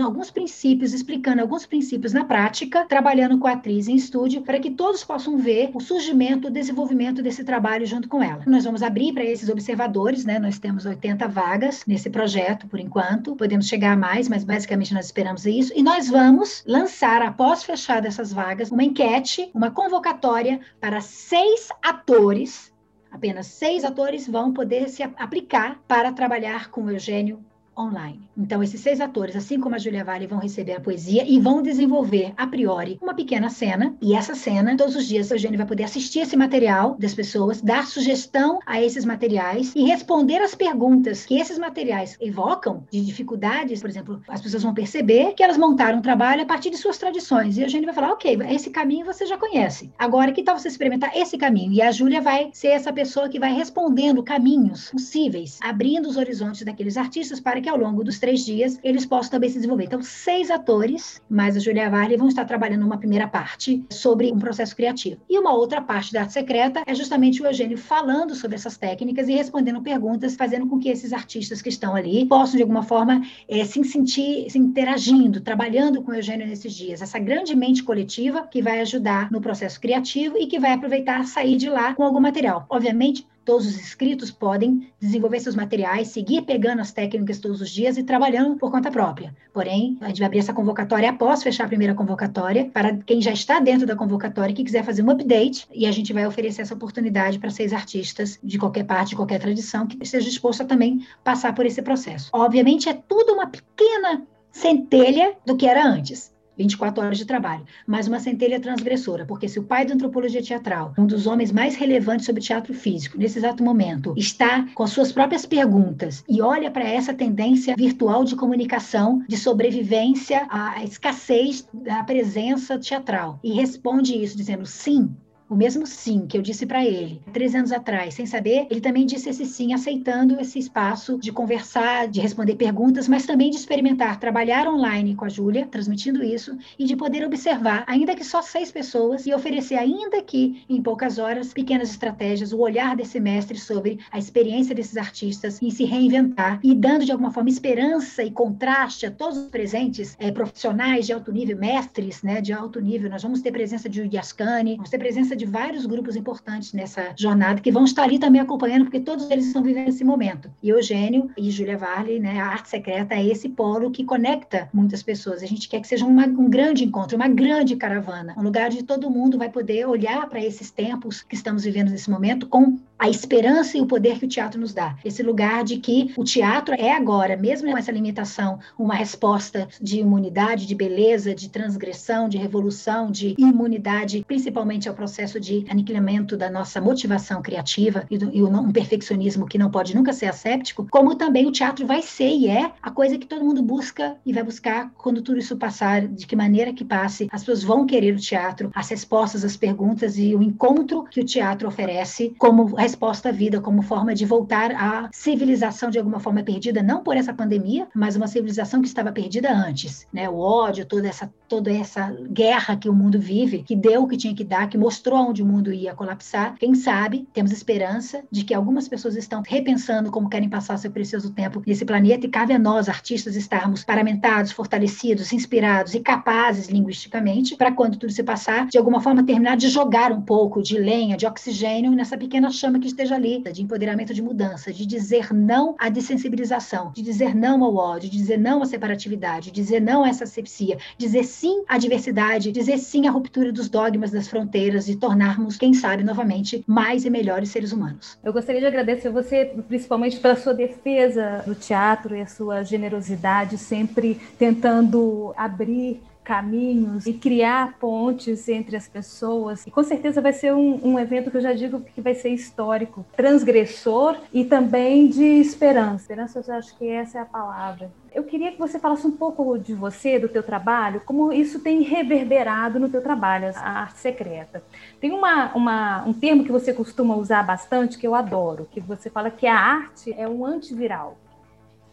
alguns princípios, explicando alguns princípios na prática, trabalhando com a atriz em estúdio, para que todos possam ver o surgimento, o desenvolvimento desse trabalho junto com ela. Nós vamos abrir para esses observadores, né? Nós temos 80 vagas nesse projeto, por enquanto. Podemos chegar a mais, mas basicamente nós esperamos isso. E nós vamos lançar, após fechar dessas vagas, uma enquete, uma convocatória para seis atores apenas seis atores vão poder se aplicar para trabalhar com o Eugênio online. Então, esses seis atores, assim como a Julia Vale, vão receber a poesia e vão desenvolver, a priori, uma pequena cena. E essa cena, todos os dias, a Eugênio vai poder assistir esse material das pessoas, dar sugestão a esses materiais e responder as perguntas que esses materiais evocam de dificuldades. Por exemplo, as pessoas vão perceber que elas montaram um trabalho a partir de suas tradições. E a Eugênio vai falar, ok, esse caminho você já conhece. Agora, que tal você experimentar esse caminho? E a Júlia vai ser essa pessoa que vai respondendo caminhos possíveis, abrindo os horizontes daqueles artistas para que ao longo dos três dias eles possam também se desenvolver. Então, seis atores, mais a Julia Varley, vão estar trabalhando uma primeira parte sobre um processo criativo. E uma outra parte da arte secreta é justamente o Eugênio falando sobre essas técnicas e respondendo perguntas, fazendo com que esses artistas que estão ali possam, de alguma forma, é, se sentir se interagindo, trabalhando com o Eugênio nesses dias. Essa grande mente coletiva que vai ajudar no processo criativo e que vai aproveitar sair de lá com algum material. Obviamente, Todos os inscritos podem desenvolver seus materiais, seguir pegando as técnicas todos os dias e trabalhando por conta própria. Porém, a gente vai abrir essa convocatória após fechar a primeira convocatória, para quem já está dentro da convocatória e que quiser fazer um update, e a gente vai oferecer essa oportunidade para seis artistas de qualquer parte, de qualquer tradição, que esteja disposto a também passar por esse processo. Obviamente, é tudo uma pequena centelha do que era antes. 24 horas de trabalho, mas uma centelha transgressora, porque se o pai da antropologia teatral, um dos homens mais relevantes sobre teatro físico, nesse exato momento, está com as suas próprias perguntas e olha para essa tendência virtual de comunicação, de sobrevivência à escassez da presença teatral, e responde isso dizendo sim, o mesmo sim que eu disse para ele três anos atrás, sem saber, ele também disse esse sim, aceitando esse espaço de conversar, de responder perguntas, mas também de experimentar, trabalhar online com a Júlia, transmitindo isso, e de poder observar, ainda que só seis pessoas, e oferecer, ainda que em poucas horas, pequenas estratégias, o olhar desse mestre sobre a experiência desses artistas em se reinventar e dando de alguma forma esperança e contraste a todos os presentes é, profissionais de alto nível, mestres né, de alto nível. Nós vamos ter presença de Yascani, vamos ter presença de de vários grupos importantes nessa jornada que vão estar ali também acompanhando, porque todos eles estão vivendo esse momento. E Eugênio e Júlia Varley, né, a arte secreta é esse polo que conecta muitas pessoas. A gente quer que seja uma, um grande encontro, uma grande caravana, um lugar onde todo mundo vai poder olhar para esses tempos que estamos vivendo nesse momento com a esperança e o poder que o teatro nos dá. Esse lugar de que o teatro é agora, mesmo com essa limitação, uma resposta de imunidade, de beleza, de transgressão, de revolução, de imunidade, principalmente ao processo de aniquilamento da nossa motivação criativa e, do, e um perfeccionismo que não pode nunca ser asséptico, como também o teatro vai ser e é a coisa que todo mundo busca e vai buscar quando tudo isso passar, de que maneira que passe, as pessoas vão querer o teatro, as respostas às perguntas e o encontro que o teatro oferece como resposta à vida, como forma de voltar à civilização de alguma forma perdida, não por essa pandemia, mas uma civilização que estava perdida antes, né? O ódio, toda essa toda essa guerra que o mundo vive, que deu o que tinha que dar, que mostrou onde o mundo ia colapsar. Quem sabe, temos esperança de que algumas pessoas estão repensando como querem passar seu precioso tempo nesse planeta e cabe a nós, artistas, estarmos paramentados, fortalecidos, inspirados e capazes linguisticamente para quando tudo se passar, de alguma forma terminar de jogar um pouco de lenha, de oxigênio nessa pequena chama que esteja ali, de empoderamento de mudança, de dizer não à dessensibilização, de dizer não ao ódio, de dizer não à separatividade, de dizer não a essa asepsia, dizer sim à diversidade, dizer sim à ruptura dos dogmas das fronteiras e tornarmos, quem sabe, novamente, mais e melhores seres humanos. Eu gostaria de agradecer você, principalmente pela sua defesa do teatro e a sua generosidade, sempre tentando abrir caminhos e criar pontes entre as pessoas. E com certeza vai ser um, um, evento que eu já digo que vai ser histórico, transgressor e também de esperança. Esperança, eu acho que essa é a palavra. Eu queria que você falasse um pouco de você, do teu trabalho, como isso tem reverberado no teu trabalho, a arte secreta. Tem uma, uma, um termo que você costuma usar bastante, que eu adoro, que você fala que a arte é um antiviral.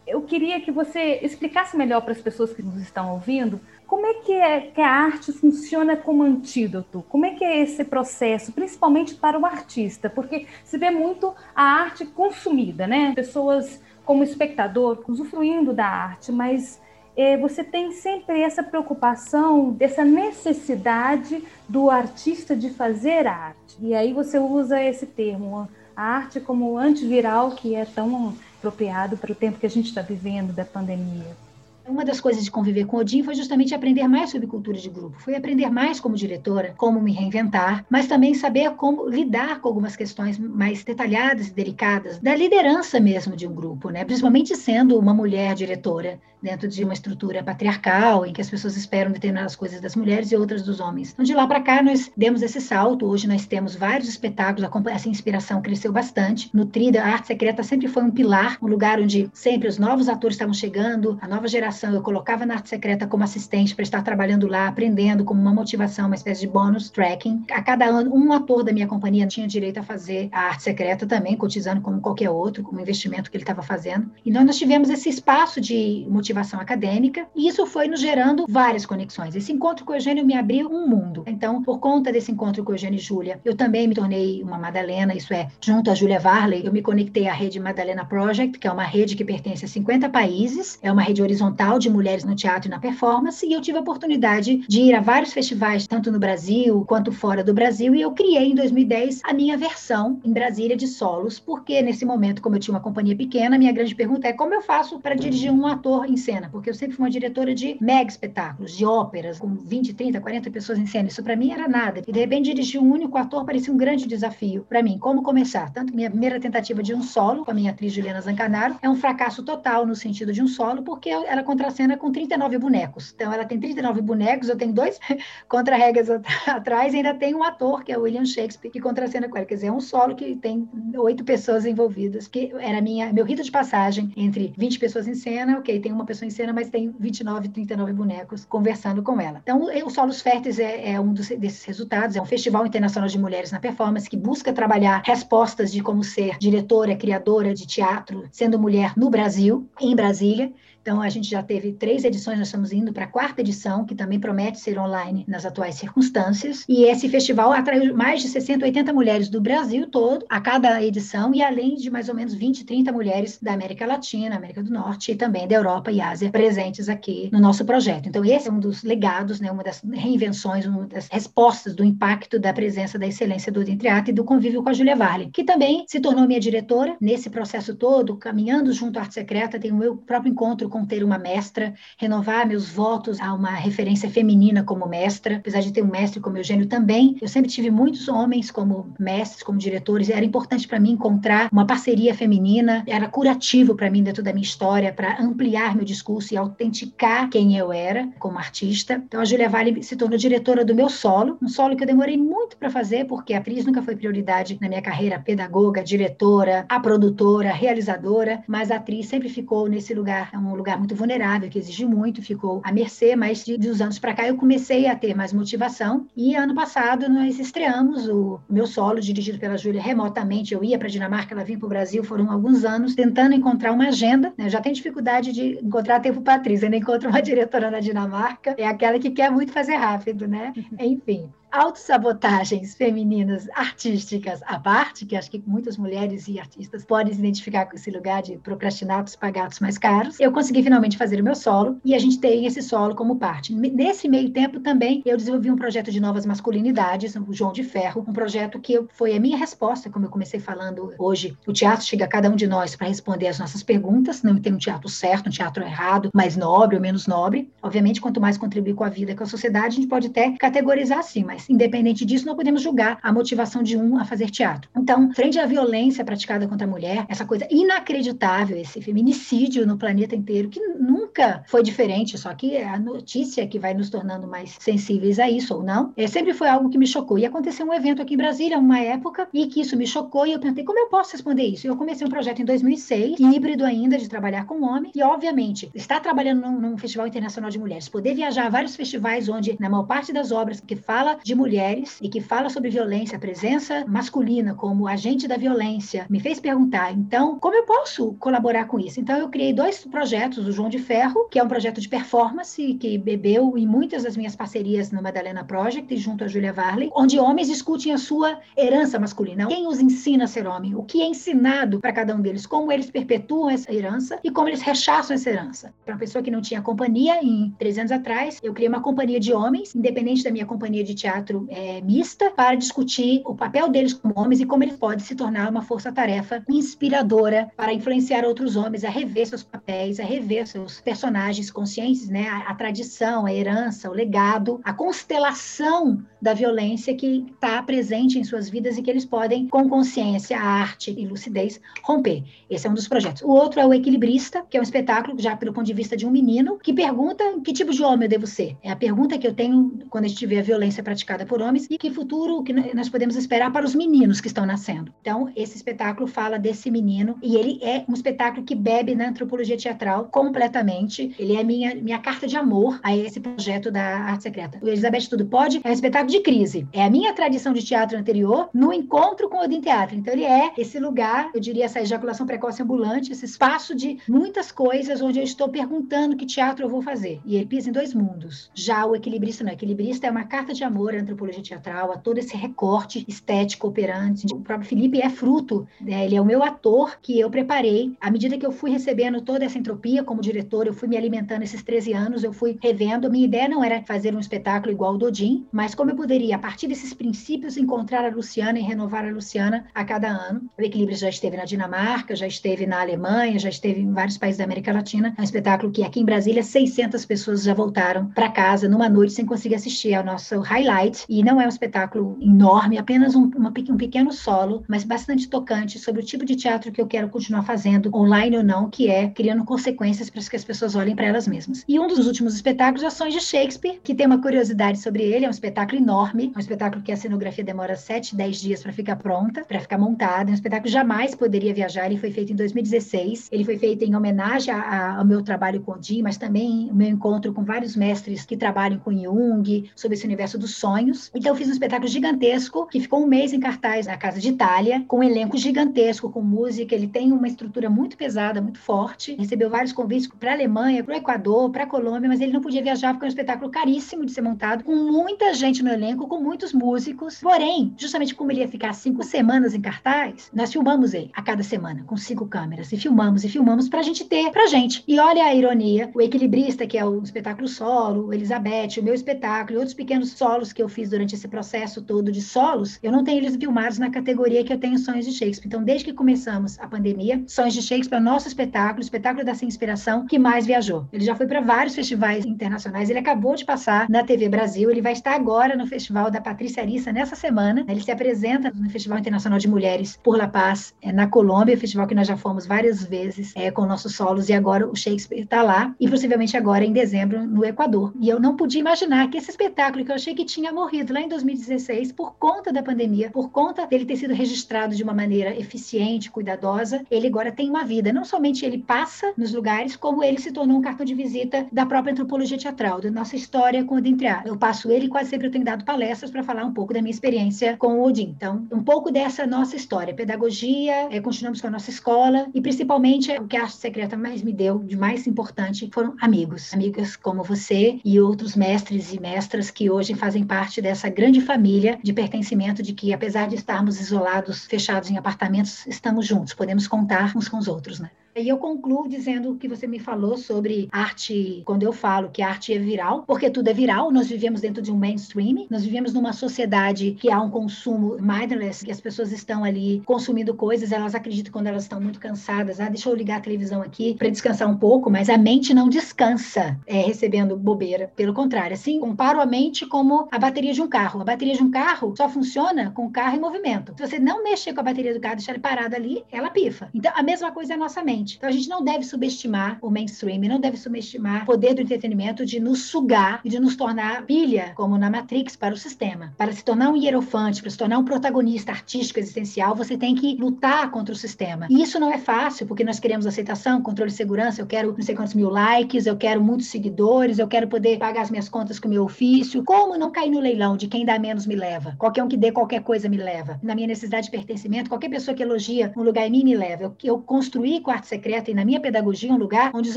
Eu queria que você explicasse melhor para as pessoas que nos estão ouvindo como é que, é que a arte funciona como antídoto? Como é que é esse processo, principalmente para o artista? Porque se vê muito a arte consumida, né? Pessoas como espectador usufruindo da arte, mas é, você tem sempre essa preocupação, dessa necessidade do artista de fazer arte. E aí você usa esse termo, a arte como antiviral, que é tão apropriado para o tempo que a gente está vivendo da pandemia. Uma das coisas de conviver com Odin foi justamente aprender mais sobre cultura de grupo. Foi aprender mais como diretora, como me reinventar, mas também saber como lidar com algumas questões mais detalhadas e delicadas da liderança mesmo de um grupo, né? Principalmente sendo uma mulher diretora dentro de uma estrutura patriarcal em que as pessoas esperam determinadas coisas das mulheres e outras dos homens. Então, de lá para cá, nós demos esse salto. Hoje nós temos vários espetáculos, essa inspiração cresceu bastante. Nutrida, a arte secreta sempre foi um pilar, um lugar onde sempre os novos atores estavam chegando, a nova geração. Eu colocava na arte secreta como assistente para estar trabalhando lá, aprendendo como uma motivação, uma espécie de bônus tracking. A cada ano, um ator da minha companhia tinha direito a fazer a arte secreta também, cotizando como qualquer outro, como investimento que ele estava fazendo. Então, nós tivemos esse espaço de motivação motivação acadêmica, e isso foi nos gerando várias conexões. Esse encontro com o Eugênio me abriu um mundo. Então, por conta desse encontro com o Eugênio e Júlia, eu também me tornei uma Madalena, isso é, junto a Júlia Varley, eu me conectei à rede Madalena Project, que é uma rede que pertence a 50 países, é uma rede horizontal de mulheres no teatro e na performance, e eu tive a oportunidade de ir a vários festivais, tanto no Brasil quanto fora do Brasil, e eu criei em 2010 a minha versão em Brasília de solos, porque nesse momento, como eu tinha uma companhia pequena, minha grande pergunta é como eu faço para dirigir um ator em cena, porque eu sempre fui uma diretora de mega espetáculos, de óperas, com 20, 30, 40 pessoas em cena. Isso para mim era nada. E de repente dirigir um único ator parecia um grande desafio para mim. Como começar? Tanto minha primeira tentativa de um solo com a minha atriz Juliana Zancanaro é um fracasso total no sentido de um solo, porque ela contracena com 39 bonecos. Então ela tem 39 bonecos, eu tenho dois contra-regas atrás e ainda tem um ator, que é o William Shakespeare, que contracena com ela. Quer dizer, é um solo que tem oito pessoas envolvidas, que era minha, meu rito de passagem entre 20 pessoas em cena, ok, tem uma pessoa em cena, mas tem 29, 39 bonecos conversando com ela. Então, o Solos Férteis é, é um dos, desses resultados, é um festival internacional de mulheres na performance que busca trabalhar respostas de como ser diretora, criadora de teatro, sendo mulher no Brasil, em Brasília. Então, a gente já teve três edições, nós estamos indo para a quarta edição, que também promete ser online nas atuais circunstâncias. E esse festival atraiu mais de 60, 80 mulheres do Brasil todo, a cada edição, e além de mais ou menos 20, 30 mulheres da América Latina, América do Norte e também da Europa e Ásia presentes aqui no nosso projeto. Então, esse é um dos legados, né, uma das reinvenções, uma das respostas do impacto da presença da excelência do Teatro e do convívio com a Júlia Varley, que também se tornou minha diretora nesse processo todo, caminhando junto à Arte Secreta, tem o meu próprio encontro com ter uma mestra, renovar meus votos a uma referência feminina como mestra, apesar de ter um mestre como Eugênio também. Eu sempre tive muitos homens como mestres, como diretores, era importante para mim encontrar uma parceria feminina, era curativo para mim dentro da minha história, para ampliar meu discurso e autenticar quem eu era como artista. Então a Júlia Vale se tornou diretora do meu solo, um solo que eu demorei muito para fazer, porque a atriz nunca foi prioridade na minha carreira, pedagoga, diretora, a produtora, realizadora, mas a atriz sempre ficou nesse lugar, é um lugar muito vulnerável, que exige muito, ficou à mercê, mas de, de uns anos para cá eu comecei a ter mais motivação e ano passado nós estreamos o meu solo, dirigido pela Júlia remotamente, eu ia para a Dinamarca, ela vinha para o Brasil, foram alguns anos tentando encontrar uma agenda, né? eu já tenho dificuldade de encontrar tempo para atriz, ainda encontro uma diretora na Dinamarca, é aquela que quer muito fazer rápido, né? Enfim, autossabotagens femininas artísticas à parte, que acho que muitas mulheres e artistas podem se identificar com esse lugar de procrastinatos pagados mais caros, eu consegui finalmente fazer o meu solo e a gente tem esse solo como parte. Nesse meio tempo também eu desenvolvi um projeto de novas masculinidades, o João de Ferro, um projeto que foi a minha resposta, como eu comecei falando hoje. O teatro chega a cada um de nós para responder as nossas perguntas, não tem um teatro certo, um teatro errado, mais nobre ou menos nobre. Obviamente, quanto mais contribuir com a vida, com a sociedade, a gente pode até categorizar assim, mas independente disso, não podemos julgar a motivação de um a fazer teatro. Então, frente à violência praticada contra a mulher, essa coisa inacreditável, esse feminicídio no planeta inteiro, que nunca foi diferente, só que é a notícia que vai nos tornando mais sensíveis a isso ou não, é, sempre foi algo que me chocou. E aconteceu um evento aqui em Brasília, uma época, e que isso me chocou, e eu perguntei, como eu posso responder isso? Eu comecei um projeto em 2006, híbrido ainda, de trabalhar com homem, e obviamente, estar trabalhando num, num festival internacional de mulheres, poder viajar a vários festivais onde, na maior parte das obras que fala de mulheres e que fala sobre violência, a presença masculina como agente da violência, me fez perguntar, então, como eu posso colaborar com isso? Então, eu criei dois projetos, o João de Ferro, que é um projeto de performance, que bebeu em muitas das minhas parcerias no Madalena Project, junto a Julia Varley, onde homens discutem a sua herança masculina. Quem os ensina a ser homem? O que é ensinado para cada um deles? Como eles perpetuam essa herança e como eles rechaçam essa herança? Para uma pessoa que não tinha companhia, em três anos atrás, eu criei uma companhia de homens, independente da minha companhia de teatro é, mista, para discutir o papel deles como homens e como eles podem se tornar uma força-tarefa inspiradora para influenciar outros homens a rever seus papéis, a rever seus personagens conscientes, né? A, a tradição, a herança, o legado, a constelação da violência que está presente em suas vidas e que eles podem, com consciência, arte e lucidez, romper. Esse é um dos projetos. O outro é o Equilibrista, que é um espetáculo, já pelo ponto de vista de um menino, que pergunta que tipo de homem eu devo ser. É a pergunta que eu tenho quando a gente vê a violência praticada por homens e que futuro que nós podemos esperar para os meninos que estão nascendo. Então, esse espetáculo fala desse menino e ele é um espetáculo que bebe na antropologia teatral completamente. Ele é minha, minha carta de amor a esse projeto da arte secreta. O Elizabeth Tudo Pode é um espetáculo de crise. É a minha tradição de teatro anterior no encontro com o Odin Teatro. Então, ele é esse lugar, eu diria, essa ejaculação precoce ambulante, esse espaço de muitas coisas onde eu estou perguntando que teatro eu vou fazer. E ele pisa em dois mundos. Já o equilibrista não. O equilibrista é uma carta de amor antropologia teatral, a todo esse recorte estético operante. O próprio Felipe é fruto, né? ele é o meu ator que eu preparei. À medida que eu fui recebendo toda essa entropia como diretor, eu fui me alimentando esses 13 anos, eu fui revendo. A minha ideia não era fazer um espetáculo igual o Dodin, mas como eu poderia, a partir desses princípios, encontrar a Luciana e renovar a Luciana a cada ano. O Equilíbrio já esteve na Dinamarca, já esteve na Alemanha, já esteve em vários países da América Latina. É um espetáculo que aqui em Brasília 600 pessoas já voltaram para casa numa noite sem conseguir assistir ao nosso highlight. E não é um espetáculo enorme, apenas um, uma, um pequeno solo, mas bastante tocante sobre o tipo de teatro que eu quero continuar fazendo, online ou não, que é criando consequências para que as pessoas olhem para elas mesmas. E um dos últimos espetáculos, Ações de Shakespeare, que tem uma curiosidade sobre ele, é um espetáculo enorme, é um espetáculo que a cenografia demora 7, 10 dias para ficar pronta, para ficar montada, é um espetáculo que jamais poderia viajar, ele foi feito em 2016, ele foi feito em homenagem a, a, ao meu trabalho com o Jim, mas também o meu encontro com vários mestres que trabalham com Jung, sobre esse universo dos sonhos. Então eu fiz um espetáculo gigantesco, que ficou um mês em cartaz na Casa de Itália, com um elenco gigantesco, com música, ele tem uma estrutura muito pesada, muito forte, recebeu vários convites para a Alemanha, para o Equador, para a Colômbia, mas ele não podia viajar porque é um espetáculo caríssimo de ser montado, com muita gente no elenco, com muitos músicos. Porém, justamente como ele ia ficar cinco semanas em cartaz, nós filmamos ele a cada semana, com cinco câmeras, e filmamos e filmamos para a gente ter pra gente. E olha a ironia, o Equilibrista, que é o espetáculo solo, o Elizabeth, o meu espetáculo e outros pequenos solos que eu fiz durante esse processo todo de solos, eu não tenho eles filmados na categoria que eu tenho Sonhos de Shakespeare. Então, desde que começamos a pandemia, Sonhos de Shakespeare é o nosso espetáculo, o espetáculo da Inspiração, que mais viajou. Ele já foi para vários festivais internacionais, ele acabou de passar na TV Brasil, ele vai estar agora no Festival da Patrícia Arissa nessa semana. Ele se apresenta no Festival Internacional de Mulheres por La Paz, é, na Colômbia, festival que nós já fomos várias vezes é, com nossos solos, e agora o Shakespeare está lá, e possivelmente agora em dezembro no Equador. E eu não podia imaginar que esse espetáculo que eu achei que tinha morrido lá em 2016 por conta da pandemia, por conta dele ter sido registrado de uma maneira eficiente, cuidadosa, ele agora tem uma vida. Não somente ele passa nos lugares, como ele se tornou um cartão de visita da própria antropologia teatral, da nossa história com o Odin Triar. Eu passo ele quase sempre eu tenho dado palestras para falar um pouco da minha experiência com o Odin. Então, um pouco dessa nossa história, pedagogia, é, continuamos com a nossa escola e principalmente o que a arte secreta mais me deu, de mais importante, foram amigos. Amigas como você e outros mestres e mestras que hoje fazem parte parte dessa grande família de pertencimento de que, apesar de estarmos isolados, fechados em apartamentos, estamos juntos, podemos contar uns com os outros, né? E eu concluo dizendo o que você me falou sobre arte, quando eu falo que arte é viral, porque tudo é viral, nós vivemos dentro de um mainstream, nós vivemos numa sociedade que há um consumo mindless, que as pessoas estão ali consumindo coisas, elas acreditam quando elas estão muito cansadas, ah, deixa eu ligar a televisão aqui para descansar um pouco, mas a mente não descansa é, recebendo bobeira, pelo contrário, assim, comparo a mente como a bateria de um carro. A bateria de um carro só funciona com o carro em movimento. Se você não mexer com a bateria do carro, deixar ele parado ali, ela pifa. Então, a mesma coisa é a nossa mente. Então a gente não deve subestimar o mainstream, não deve subestimar o poder do entretenimento de nos sugar e de nos tornar pilha, como na Matrix, para o sistema. Para se tornar um hierofante, para se tornar um protagonista artístico existencial, você tem que lutar contra o sistema. E isso não é fácil, porque nós queremos aceitação, controle de segurança, eu quero não sei quantos mil likes, eu quero muitos seguidores, eu quero poder pagar as minhas contas com o meu ofício. Como não cair no leilão de quem dá menos me leva? Qualquer um que dê qualquer coisa me leva. Na minha necessidade de pertencimento, qualquer pessoa que elogia um lugar em mim me leva. Eu, eu construí arte secreta e na minha pedagogia um lugar onde os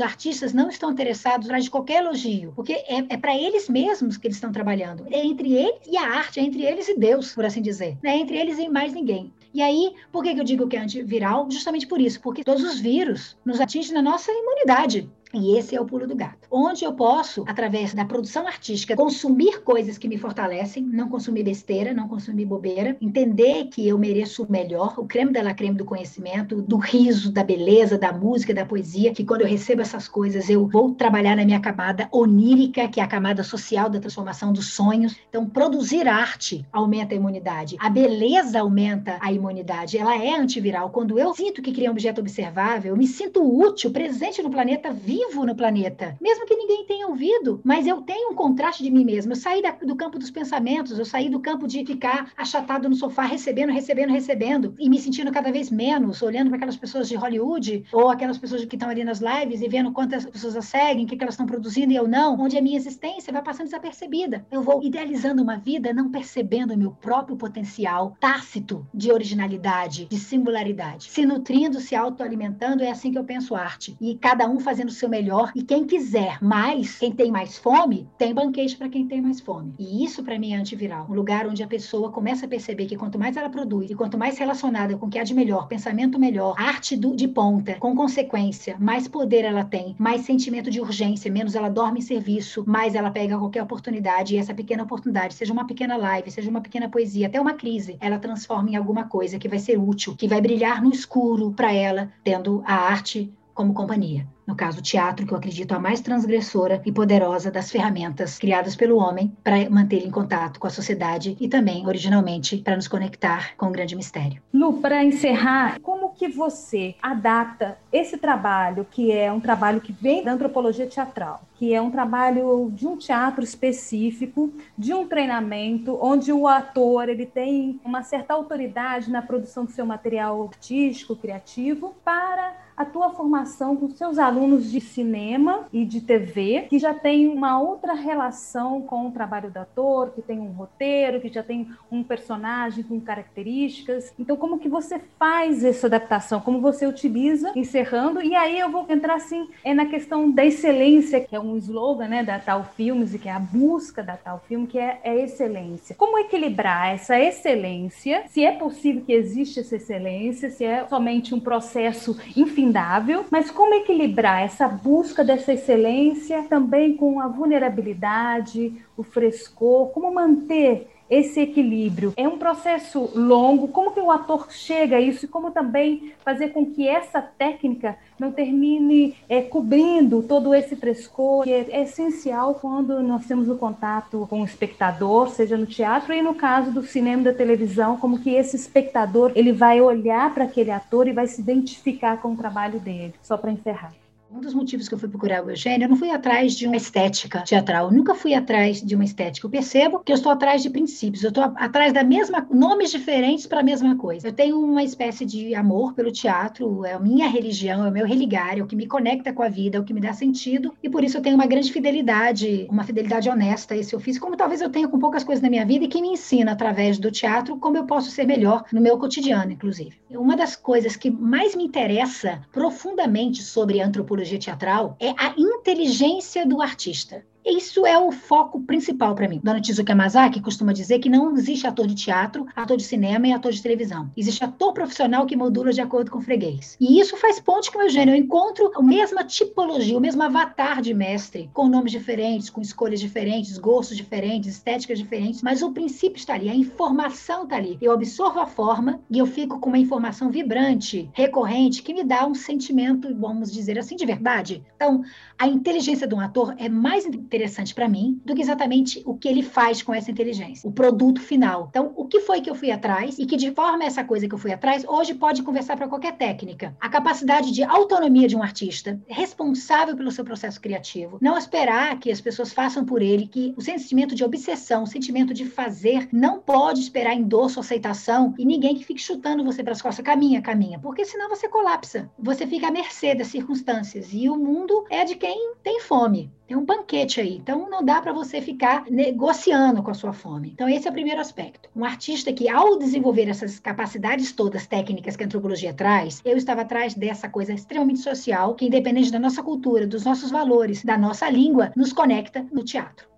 artistas não estão interessados atrás de qualquer elogio, porque é, é para eles mesmos que eles estão trabalhando. É entre eles e a arte, é entre eles e Deus, por assim dizer. É entre eles e mais ninguém. E aí, por que eu digo que é antiviral? Justamente por isso, porque todos os vírus nos atingem na nossa imunidade. E esse é o pulo do gato. Onde eu posso, através da produção artística, consumir coisas que me fortalecem, não consumir besteira, não consumir bobeira, entender que eu mereço o melhor, o creme da creme do conhecimento, do riso, da beleza, da música, da poesia, que quando eu recebo essas coisas, eu vou trabalhar na minha camada onírica, que é a camada social da transformação dos sonhos. Então, produzir arte aumenta a imunidade. A beleza aumenta a imunidade. Ela é antiviral. Quando eu sinto que criei um objeto observável, eu me sinto útil, presente no planeta vivo vivo no planeta, mesmo que ninguém tenha ouvido, mas eu tenho um contraste de mim mesma. Eu saí da, do campo dos pensamentos, eu saí do campo de ficar achatado no sofá, recebendo, recebendo, recebendo, e me sentindo cada vez menos, olhando para aquelas pessoas de Hollywood, ou aquelas pessoas que estão ali nas lives e vendo quantas pessoas a seguem, o que, que elas estão produzindo e eu não, onde a minha existência vai passando desapercebida. Eu vou idealizando uma vida não percebendo o meu próprio potencial tácito de originalidade, de singularidade. Se nutrindo, se autoalimentando, é assim que eu penso arte. E cada um fazendo o seu seu melhor. E quem quiser mais, quem tem mais fome, tem banquete para quem tem mais fome. E isso para mim é antiviral. Um lugar onde a pessoa começa a perceber que quanto mais ela produz e quanto mais relacionada com o que há de melhor, pensamento melhor, arte do, de ponta, com consequência, mais poder ela tem, mais sentimento de urgência, menos ela dorme em serviço, mais ela pega qualquer oportunidade e essa pequena oportunidade, seja uma pequena live, seja uma pequena poesia, até uma crise, ela transforma em alguma coisa que vai ser útil, que vai brilhar no escuro para ela, tendo a arte como companhia no caso, o teatro, que eu acredito a mais transgressora e poderosa das ferramentas criadas pelo homem para manter em contato com a sociedade e também, originalmente, para nos conectar com o grande mistério. Lu, para encerrar, como que você adapta esse trabalho, que é um trabalho que vem da antropologia teatral, que é um trabalho de um teatro específico, de um treinamento, onde o ator ele tem uma certa autoridade na produção do seu material artístico, criativo, para a tua formação com seus alunos de cinema e de TV, que já tem uma outra relação com o trabalho do ator, que tem um roteiro, que já tem um personagem com características. Então, como que você faz essa adaptação? Como você utiliza, encerrando? E aí eu vou entrar assim é na questão da excelência, que é um slogan, né, da Tal Filmes que é a busca da Tal Filme, que é, é excelência. Como equilibrar essa excelência? Se é possível que exista essa excelência, se é somente um processo infindável, mas como equilibrar essa busca dessa excelência também com a vulnerabilidade, o frescor, como manter esse equilíbrio? É um processo longo. Como que o ator chega a isso e como também fazer com que essa técnica não termine é, cobrindo todo esse frescor que é, é essencial quando nós temos o contato com o espectador, seja no teatro e no caso do cinema e da televisão, como que esse espectador ele vai olhar para aquele ator e vai se identificar com o trabalho dele. Só para encerrar. Um dos motivos que eu fui procurar o Eugênio, eu não fui atrás de uma estética teatral, eu nunca fui atrás de uma estética. Eu percebo que eu estou atrás de princípios, eu estou atrás da mesma, nomes diferentes para a mesma coisa. Eu tenho uma espécie de amor pelo teatro, é a minha religião, é o meu religar, é o que me conecta com a vida, é o que me dá sentido, e por isso eu tenho uma grande fidelidade, uma fidelidade honesta a esse ofício, como talvez eu tenha com poucas coisas na minha vida e que me ensina através do teatro como eu posso ser melhor no meu cotidiano, inclusive. Uma das coisas que mais me interessa profundamente sobre a antropologia teatral é a inteligência do artista isso é o foco principal para mim. Dona Tizuka Masaki costuma dizer que não existe ator de teatro, ator de cinema e ator de televisão. Existe ator profissional que modula de acordo com o freguês. E isso faz ponte com o Eugênio. Eu encontro a mesma tipologia, o mesmo avatar de mestre, com nomes diferentes, com escolhas diferentes, gostos diferentes, estéticas diferentes, mas o princípio está ali, a informação está ali. Eu absorvo a forma e eu fico com uma informação vibrante, recorrente, que me dá um sentimento, vamos dizer assim, de verdade. Então, a inteligência de um ator é mais interessante para mim do que exatamente o que ele faz com essa inteligência, o produto final. Então, o que foi que eu fui atrás e que de forma essa coisa que eu fui atrás hoje pode conversar para qualquer técnica. A capacidade de autonomia de um artista, responsável pelo seu processo criativo, não esperar que as pessoas façam por ele, que o sentimento de obsessão, o sentimento de fazer, não pode esperar endosso, aceitação e ninguém que fique chutando você para as costas, caminha, caminha, porque senão você colapsa. Você fica à mercê das circunstâncias e o mundo é de quem tem fome. Tem um banquete aí. Então, não dá para você ficar negociando com a sua fome. Então, esse é o primeiro aspecto. Um artista que, ao desenvolver essas capacidades todas técnicas que a antropologia traz, eu estava atrás dessa coisa extremamente social, que, independente da nossa cultura, dos nossos valores, da nossa língua, nos conecta no teatro.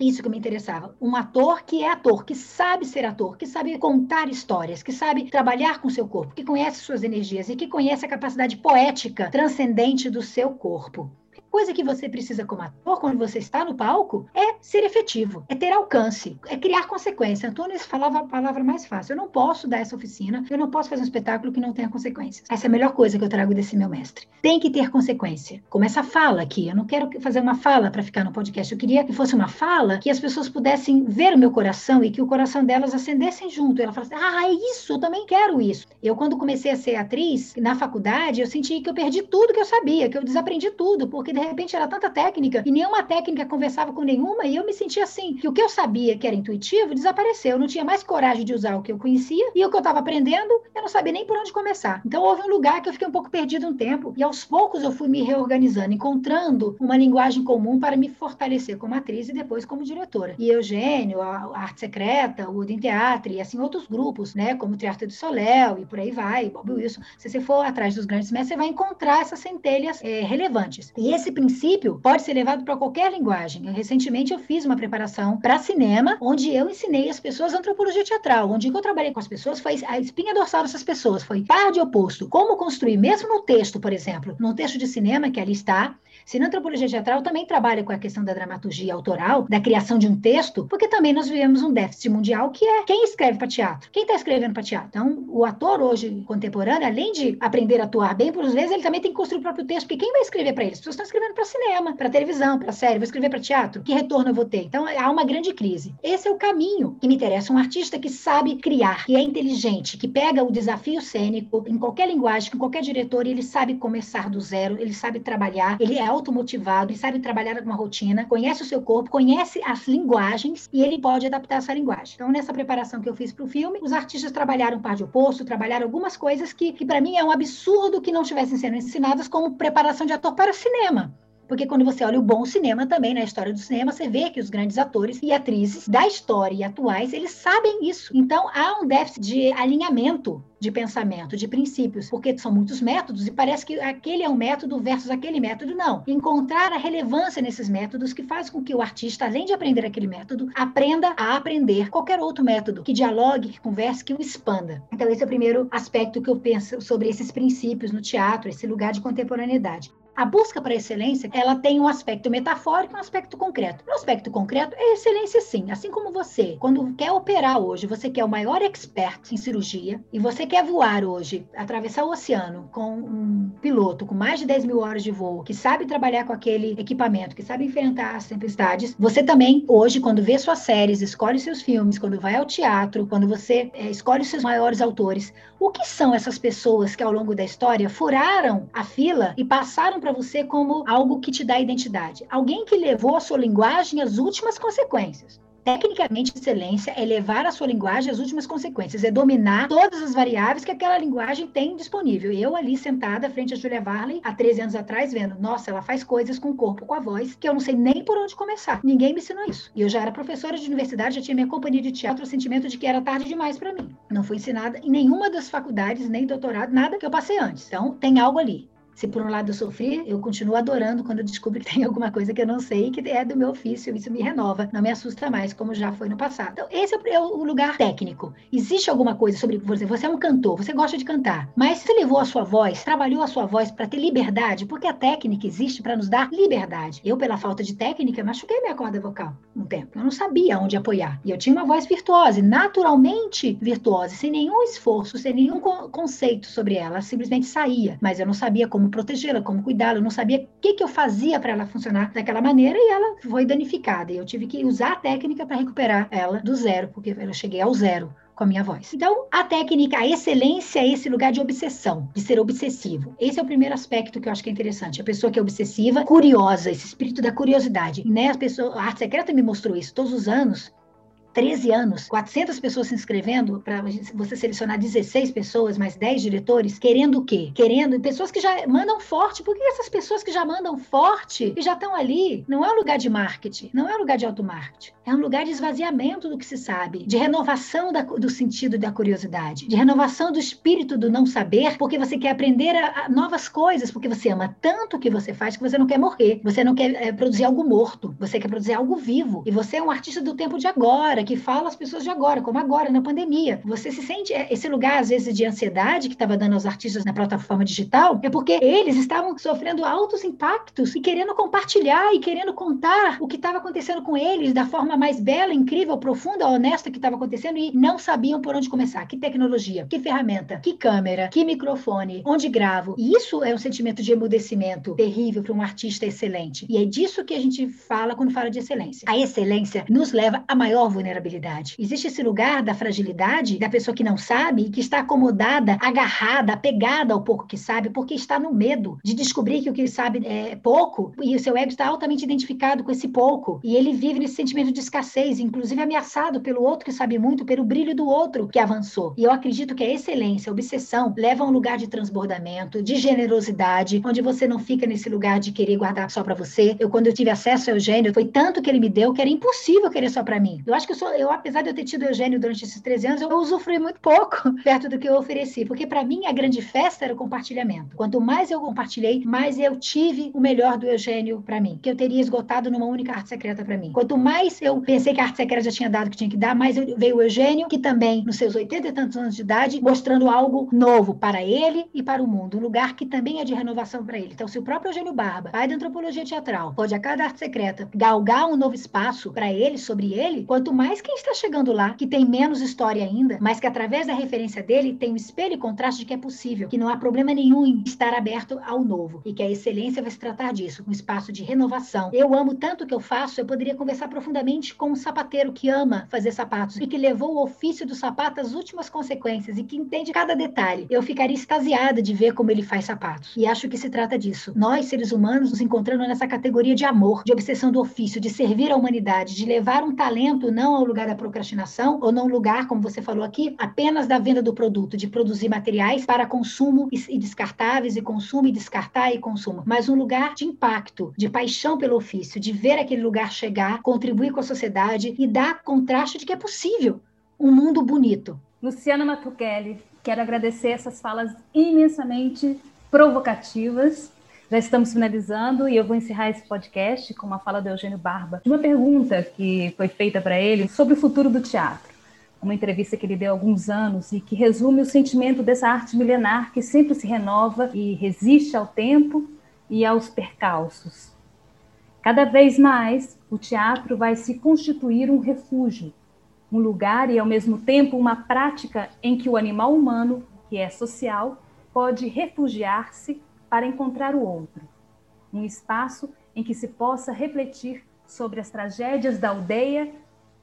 Isso que me interessava. Um ator que é ator, que sabe ser ator, que sabe contar histórias, que sabe trabalhar com seu corpo, que conhece suas energias e que conhece a capacidade poética transcendente do seu corpo coisa que você precisa como ator, quando você está no palco, é ser efetivo, é ter alcance, é criar consequência. Antônio falava a palavra mais fácil. Eu não posso dar essa oficina, eu não posso fazer um espetáculo que não tenha consequências. Essa é a melhor coisa que eu trago desse meu mestre. Tem que ter consequência. Como essa fala aqui. Eu não quero fazer uma fala para ficar no podcast. Eu queria que fosse uma fala que as pessoas pudessem ver o meu coração e que o coração delas acendessem junto. Ela falasse: Ah, é isso, eu também quero isso. Eu, quando comecei a ser atriz na faculdade, eu senti que eu perdi tudo que eu sabia, que eu desaprendi tudo, porque de repente era tanta técnica e nenhuma técnica conversava com nenhuma e eu me sentia assim, que o que eu sabia que era intuitivo desapareceu. Eu não tinha mais coragem de usar o que eu conhecia e o que eu estava aprendendo, eu não sabia nem por onde começar. Então houve um lugar que eu fiquei um pouco perdido um tempo e aos poucos eu fui me reorganizando, encontrando uma linguagem comum para me fortalecer como atriz e depois como diretora. E Eugênio, a Arte Secreta, o Udem Teatro e assim outros grupos, né, como o Teatro do Soléu e por aí vai, Bob Wilson. Se você for atrás dos grandes mestres, você vai encontrar essas centelhas é, relevantes. E esse princípio pode ser levado para qualquer linguagem. Recentemente eu fiz uma preparação para cinema, onde eu ensinei as pessoas antropologia teatral. Onde eu trabalhei com as pessoas foi a espinha dorsal dessas pessoas, foi par de oposto. Como construir, mesmo no texto, por exemplo, no texto de cinema que ali está, se na antropologia teatral também trabalha com a questão da dramaturgia autoral, da criação de um texto, porque também nós vivemos um déficit mundial que é quem escreve para teatro? Quem está escrevendo para teatro? Então, o ator hoje contemporâneo, além de aprender a atuar bem, por vezes ele também tem que construir o próprio texto, porque quem vai escrever para ele? As pessoas estão escrevendo para cinema, para televisão, para série, vou escrever para teatro. Que retorno eu vou ter? Então, há uma grande crise. Esse é o caminho que me interessa. Um artista que sabe criar, que é inteligente, que pega o desafio cênico em qualquer linguagem, com qualquer diretor, e ele sabe começar do zero, ele sabe trabalhar, ele é automotivado e sabe trabalhar uma rotina, conhece o seu corpo, conhece as linguagens e ele pode adaptar essa linguagem. Então, nessa preparação que eu fiz para o filme, os artistas trabalharam par de oposto, trabalharam algumas coisas que, que para mim é um absurdo que não estivessem sendo ensinadas como preparação de ator para cinema. Porque quando você olha o bom cinema também, na história do cinema, você vê que os grandes atores e atrizes da história e atuais, eles sabem isso. Então, há um déficit de alinhamento de pensamento, de princípios, porque são muitos métodos e parece que aquele é um método versus aquele método. Não. Encontrar a relevância nesses métodos que faz com que o artista, além de aprender aquele método, aprenda a aprender qualquer outro método que dialogue, que converse, que o expanda. Então, esse é o primeiro aspecto que eu penso sobre esses princípios no teatro, esse lugar de contemporaneidade. A busca para excelência, ela tem um aspecto metafórico e um aspecto concreto. No aspecto concreto, é excelência sim. Assim como você, quando quer operar hoje, você quer o maior expert em cirurgia e você quer voar hoje, atravessar o oceano com um piloto com mais de 10 mil horas de voo, que sabe trabalhar com aquele equipamento, que sabe enfrentar as tempestades, você também, hoje, quando vê suas séries, escolhe seus filmes, quando vai ao teatro, quando você é, escolhe seus maiores autores, o que são essas pessoas que ao longo da história furaram a fila e passaram para você como algo que te dá identidade. Alguém que levou a sua linguagem às últimas consequências. Tecnicamente, excelência é levar a sua linguagem às últimas consequências, é dominar todas as variáveis que aquela linguagem tem disponível. Eu ali sentada frente a Julia Varley, há 13 anos atrás, vendo, nossa, ela faz coisas com o corpo, com a voz, que eu não sei nem por onde começar. Ninguém me ensinou isso. E eu já era professora de universidade, já tinha minha companhia de teatro, o sentimento de que era tarde demais para mim. Não fui ensinada em nenhuma das faculdades, nem doutorado, nada que eu passei antes. Então, tem algo ali Se por um lado eu sofri, eu continuo adorando quando eu descubro que tem alguma coisa que eu não sei que é do meu ofício, isso me renova, não me assusta mais, como já foi no passado. Então, esse é o lugar técnico. Existe alguma coisa sobre você, você é um cantor, você gosta de cantar, mas você levou a sua voz, trabalhou a sua voz para ter liberdade, porque a técnica existe para nos dar liberdade. Eu, pela falta de técnica, machuquei minha corda vocal um tempo. Eu não sabia onde apoiar. E eu tinha uma voz virtuosa, naturalmente virtuosa, sem nenhum esforço, sem nenhum conceito sobre ela simplesmente saía. Mas eu não sabia como protegê-la, como cuidá-la, eu não sabia o que, que eu fazia para ela funcionar daquela maneira e ela foi danificada. E eu tive que usar a técnica para recuperar ela do zero, porque eu cheguei ao zero com a minha voz. Então, a técnica, a excelência é esse lugar de obsessão, de ser obsessivo. Esse é o primeiro aspecto que eu acho que é interessante. A pessoa que é obsessiva, curiosa, esse espírito da curiosidade. Né? A, pessoa, a arte secreta me mostrou isso todos os anos. 13 anos, 400 pessoas se inscrevendo para você selecionar 16 pessoas, mais 10 diretores, querendo o quê? Querendo pessoas que já mandam forte. Por que essas pessoas que já mandam forte e já estão ali? Não é um lugar de marketing, não é um lugar de automarketing. É um lugar de esvaziamento do que se sabe, de renovação da, do sentido da curiosidade, de renovação do espírito do não saber, porque você quer aprender a, a novas coisas, porque você ama tanto o que você faz que você não quer morrer, você não quer é, produzir algo morto, você quer produzir algo vivo. E você é um artista do tempo de agora, que fala às pessoas de agora, como agora, na pandemia. Você se sente, é, esse lugar, às vezes, de ansiedade que estava dando aos artistas na plataforma digital, é porque eles estavam sofrendo altos impactos e querendo compartilhar e querendo contar o que estava acontecendo com eles da forma forma mais bela, incrível, profunda, honesta que estava acontecendo e não sabiam por onde começar. Que tecnologia, que ferramenta, que câmera, que microfone, onde gravo. E isso é um sentimento de emudecimento terrível para um artista excelente. E é disso que a gente fala quando fala de excelência. A excelência nos leva à maior vulnerabilidade. Existe esse lugar da fragilidade da pessoa que não sabe, que está acomodada, agarrada, apegada ao pouco que sabe, porque está no medo de descobrir que o que sabe é pouco e o seu ego está altamente identificado com esse pouco. E ele vive nesse sentimento de escassez, inclusive ameaçado pelo outro que sabe muito, pelo brilho do outro que avançou. E eu acredito que a excelência, a obsessão, leva a um lugar de transbordamento, de generosidade, onde você não fica nesse lugar de querer guardar só para você. Eu, quando eu tive acesso ao Eugênio, foi tanto que ele me deu que era impossível querer só para mim. Eu acho que eu sou, eu, apesar de eu ter tido Eugênio durante esses 13 anos, eu usufrui muito pouco perto do que eu ofereci, porque para mim a grande festa era o compartilhamento. Quanto mais eu compartilhei, mais eu tive o melhor do Eugênio para mim, que eu teria esgotado numa única arte secreta para mim. Quanto mais eu eu pensei que a arte secreta já tinha dado o que tinha que dar, mas veio o Eugênio, que também, nos seus 80 e tantos anos de idade, mostrando algo novo para ele e para o mundo, um lugar que também é de renovação para ele. Então, se o próprio Eugênio Barba, pai da antropologia teatral, pode a cada arte secreta galgar um novo espaço para ele, sobre ele, quanto mais quem está chegando lá, que tem menos história ainda, mas que através da referência dele tem um espelho e contraste de que é possível, que não há problema nenhum em estar aberto ao novo e que a excelência vai se tratar disso, um espaço de renovação. Eu amo tanto o que eu faço, eu poderia conversar profundamente com um sapateiro que ama fazer sapatos e que levou o ofício do sapato às últimas consequências e que entende cada detalhe. Eu ficaria extasiada de ver como ele faz sapatos. E acho que se trata disso. Nós, seres humanos, nos encontrando nessa categoria de amor, de obsessão do ofício, de servir à humanidade, de levar um talento não ao lugar da procrastinação ou não lugar, como você falou aqui, apenas da venda do produto, de produzir materiais para consumo e descartáveis e consumo e descartar e consumo, mas um lugar de impacto, de paixão pelo ofício, de ver aquele lugar chegar, contribuir com a sociedade e dar contraste de que é possível um mundo bonito. Luciana Matuchelli, quero agradecer essas falas imensamente provocativas. Já estamos finalizando e eu vou encerrar esse podcast com uma fala do Eugênio Barba. Uma pergunta que foi feita para ele sobre o futuro do teatro. Uma entrevista que ele deu há alguns anos e que resume o sentimento dessa arte milenar que sempre se renova e resiste ao tempo e aos percalços. Cada vez mais, o teatro vai se constituir um refúgio, um lugar e, ao mesmo tempo, uma prática em que o animal humano, que é social, pode refugiar-se para encontrar o outro. Um espaço em que se possa refletir sobre as tragédias da aldeia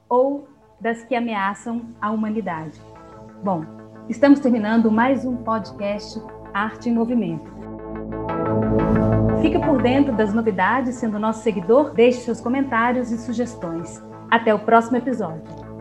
ou das que ameaçam a humanidade. Bom, estamos terminando mais um podcast Arte em Movimento. Fique por dentro das novidades, sendo nosso seguidor, deixe seus comentários e sugestões. Até o próximo episódio.